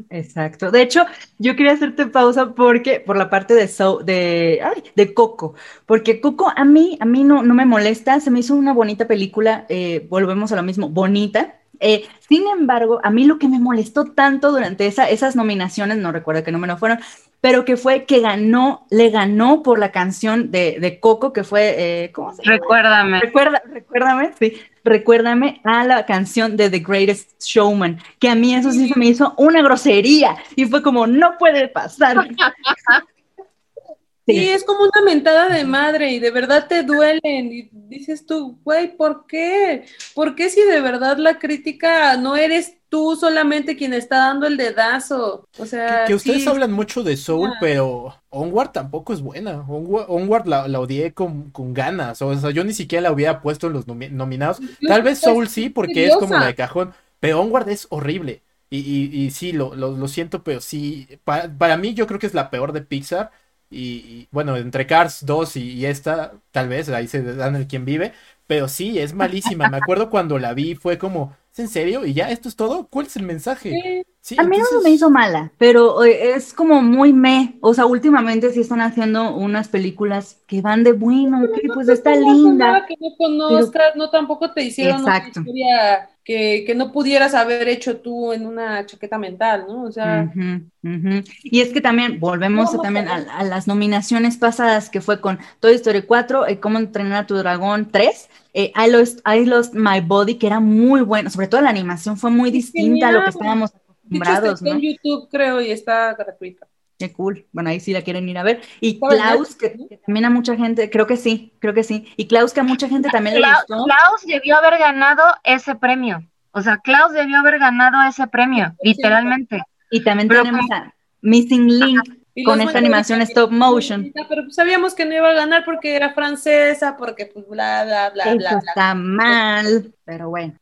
Exacto. De hecho, yo quería hacerte pausa porque por la parte de de, de Coco, porque Coco a mí a mí no no me molesta, se me hizo una bonita película, eh, volvemos a lo mismo, bonita eh, sin embargo, a mí lo que me molestó tanto durante esa, esas nominaciones, no recuerdo qué número fueron, pero que fue que ganó, le ganó por la canción de, Coco, que fue, eh, ¿cómo se llama? Recuérdame. Recuerda, recuérdame, sí, recuérdame a la canción de The Greatest Showman, que a mí eso sí se me hizo una grosería y fue como, no puede pasar. Sí. es como una mentada de madre y de verdad te duelen y dices tú, güey, ¿por qué? ¿Por qué si de verdad la crítica no eres tú solamente quien está dando el dedazo? O sea, que, ustedes hablan mucho de Soul, pero Onward tampoco es buena. Onward, la, odié con, ganas, o sea, yo ni siquiera la hubiera puesto en los nominados. Tal vez Soul sí, porque es como la de cajón, pero Onward es horrible. Y, y, sí, lo, lo, siento, pero sí, para mí yo creo que es la peor de Pixar y, bueno, entre Cars 2 y, esta, tal vez ahí se dan el quien vive. Pero sí, es malísima. Me acuerdo cuando la vi, fue como, en serio? ¿Y ya esto es todo? ¿Cuál es el mensaje? Sí. A mí no me hizo mala, pero eh, es como muy me. O sea, últimamente sí están haciendo unas películas que van de bueno, que pues está linda. Que no conozcas, no tampoco te hicieron Exacto. una historia que, no pudieras haber hecho tú en una chaqueta mental, ¿no? O sea. Y es que también volvemos también a, las nominaciones pasadas que fue con Toy Story 4, eh, Cómo entrenar a tu dragón 3 eh, I, Lost, I Lost My Body, que era muy bueno, sobre todo la animación fue muy distinta a lo que estábamos acostumbrados. ¿no? en YouTube, creo, y está gratuita. Qué cool. Bueno, ahí sí la quieren ir a ver. Y Klaus, que, también a mucha gente, creo que sí, creo que sí. Y Klaus, que a mucha gente también le gustó. Klaus debió haber ganado ese premio. O sea, Klaus debió haber ganado ese premio, literalmente. Y también tenemos a Missing Link, con esta animación stop motion. Pero pues sabíamos que no iba a ganar porque era francesa, porque pues bla, bla, bla, bla. Está mal, pero bueno.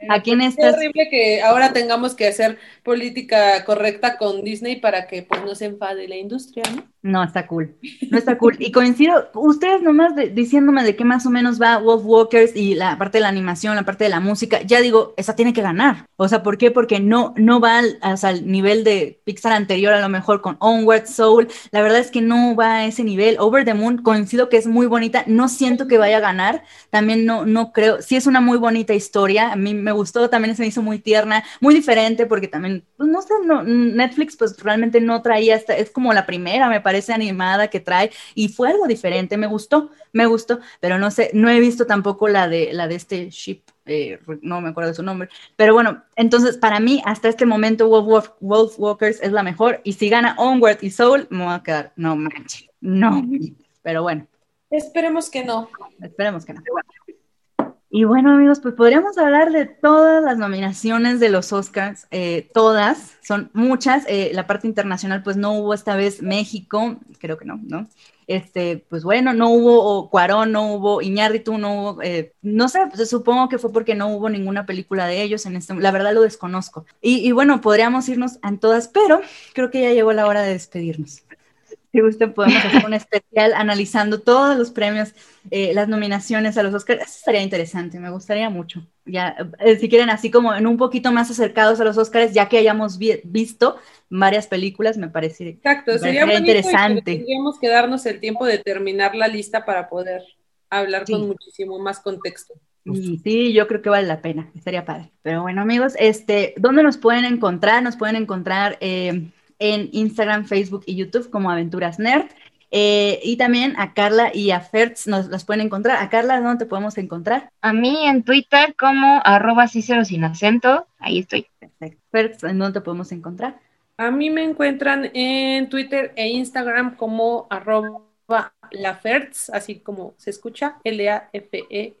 En Es horrible que ahora tengamos que hacer política correcta con Disney para que pues no se enfade la industria, ¿no? No, está cool. No está cool. Y coincido, ustedes nomás diciéndome de qué más o menos va Wolf Walkers y la parte de la animación, la parte de la música, ya digo, esa tiene que ganar. O sea, ¿por qué? Porque no, no va al, al nivel de Pixar anterior, a lo mejor con Onward Soul. La verdad es que no va a ese nivel. Over the Moon, coincido que es muy bonita. No siento que vaya a ganar. También no, no creo. Sí es una muy bonita historia. A mí me gustó, también se me hizo muy tierna, muy diferente, porque también, pues no sé, no, Netflix pues realmente no traía esta, es como la primera, me parece parece animada que trae y fue algo diferente, me gustó, me gustó, pero no sé, no he visto tampoco la de la de este ship, eh, no me acuerdo de su nombre, pero bueno, entonces para mí hasta este momento Wolf, Wolf, Walkers es la mejor y si gana Onward y Soul me voy a quedar, no manches, no, pero bueno. Esperemos que no. Esperemos que no. Y bueno, amigos, pues podríamos hablar de todas las nominaciones de los Oscars, eh, todas, son muchas. Eh, la parte internacional, pues no hubo esta vez México, creo que no, ¿no? Este, pues bueno, no hubo Cuarón, no hubo Iñárritu, no hubo, eh, no sé, pues supongo que fue porque no hubo ninguna película de ellos en este, la verdad lo desconozco. Y, y bueno, podríamos irnos en todas, pero creo que ya llegó la hora de despedirnos. Si usted podemos hacer un especial analizando todos los premios, eh, las nominaciones a los Oscars. Eso estaría interesante, me gustaría mucho. Ya, eh, si quieren, así como en un poquito más acercados a los Oscars, ya que hayamos visto varias películas, me parece Exacto, sería interesante. Tendríamos que darnos el tiempo de terminar la lista para poder hablar con muchísimo más contexto. sí, yo creo que vale la pena, estaría padre. Pero bueno, amigos, este, ¿dónde nos pueden encontrar? Nos pueden encontrar eh, en Instagram, Facebook y YouTube como Aventuras Nerd. Eh, y también a Carla y a Fertz nos las pueden encontrar. A Carla, ¿dónde te podemos encontrar? A mí en Twitter como arroba Cicero sin acento. Ahí estoy. Perfecto. Fertz, ¿en dónde te podemos encontrar? A mí me encuentran en Twitter e Instagram como arroba Lafertz, así como se escucha, L-A-F-E-R-T-S-S.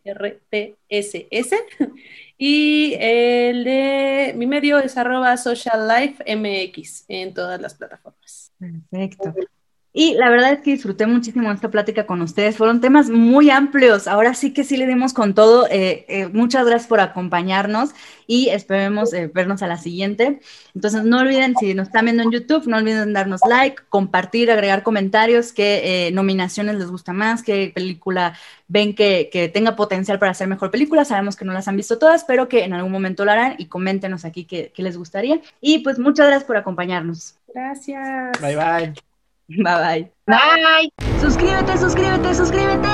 Y el de mi medio es arroba social life mx en todas las plataformas. Perfecto. Y la verdad es que disfruté muchísimo esta plática con ustedes. Fueron temas muy amplios. Ahora sí que sí le dimos con todo. Eh, eh, muchas gracias por acompañarnos y esperemos eh, vernos a la siguiente. Entonces, no olviden, si nos están viendo en YouTube, no olviden darnos like, compartir, agregar comentarios, qué nominaciones les gusta más, qué película ven que, tenga potencial para hacer mejor película. Sabemos que no las han visto todas, pero que en algún momento lo harán y coméntenos aquí qué, qué les gustaría. Y pues muchas gracias por acompañarnos. Gracias. Bye bye. Bye bye. Bye. Suscríbete, suscríbete, suscríbete.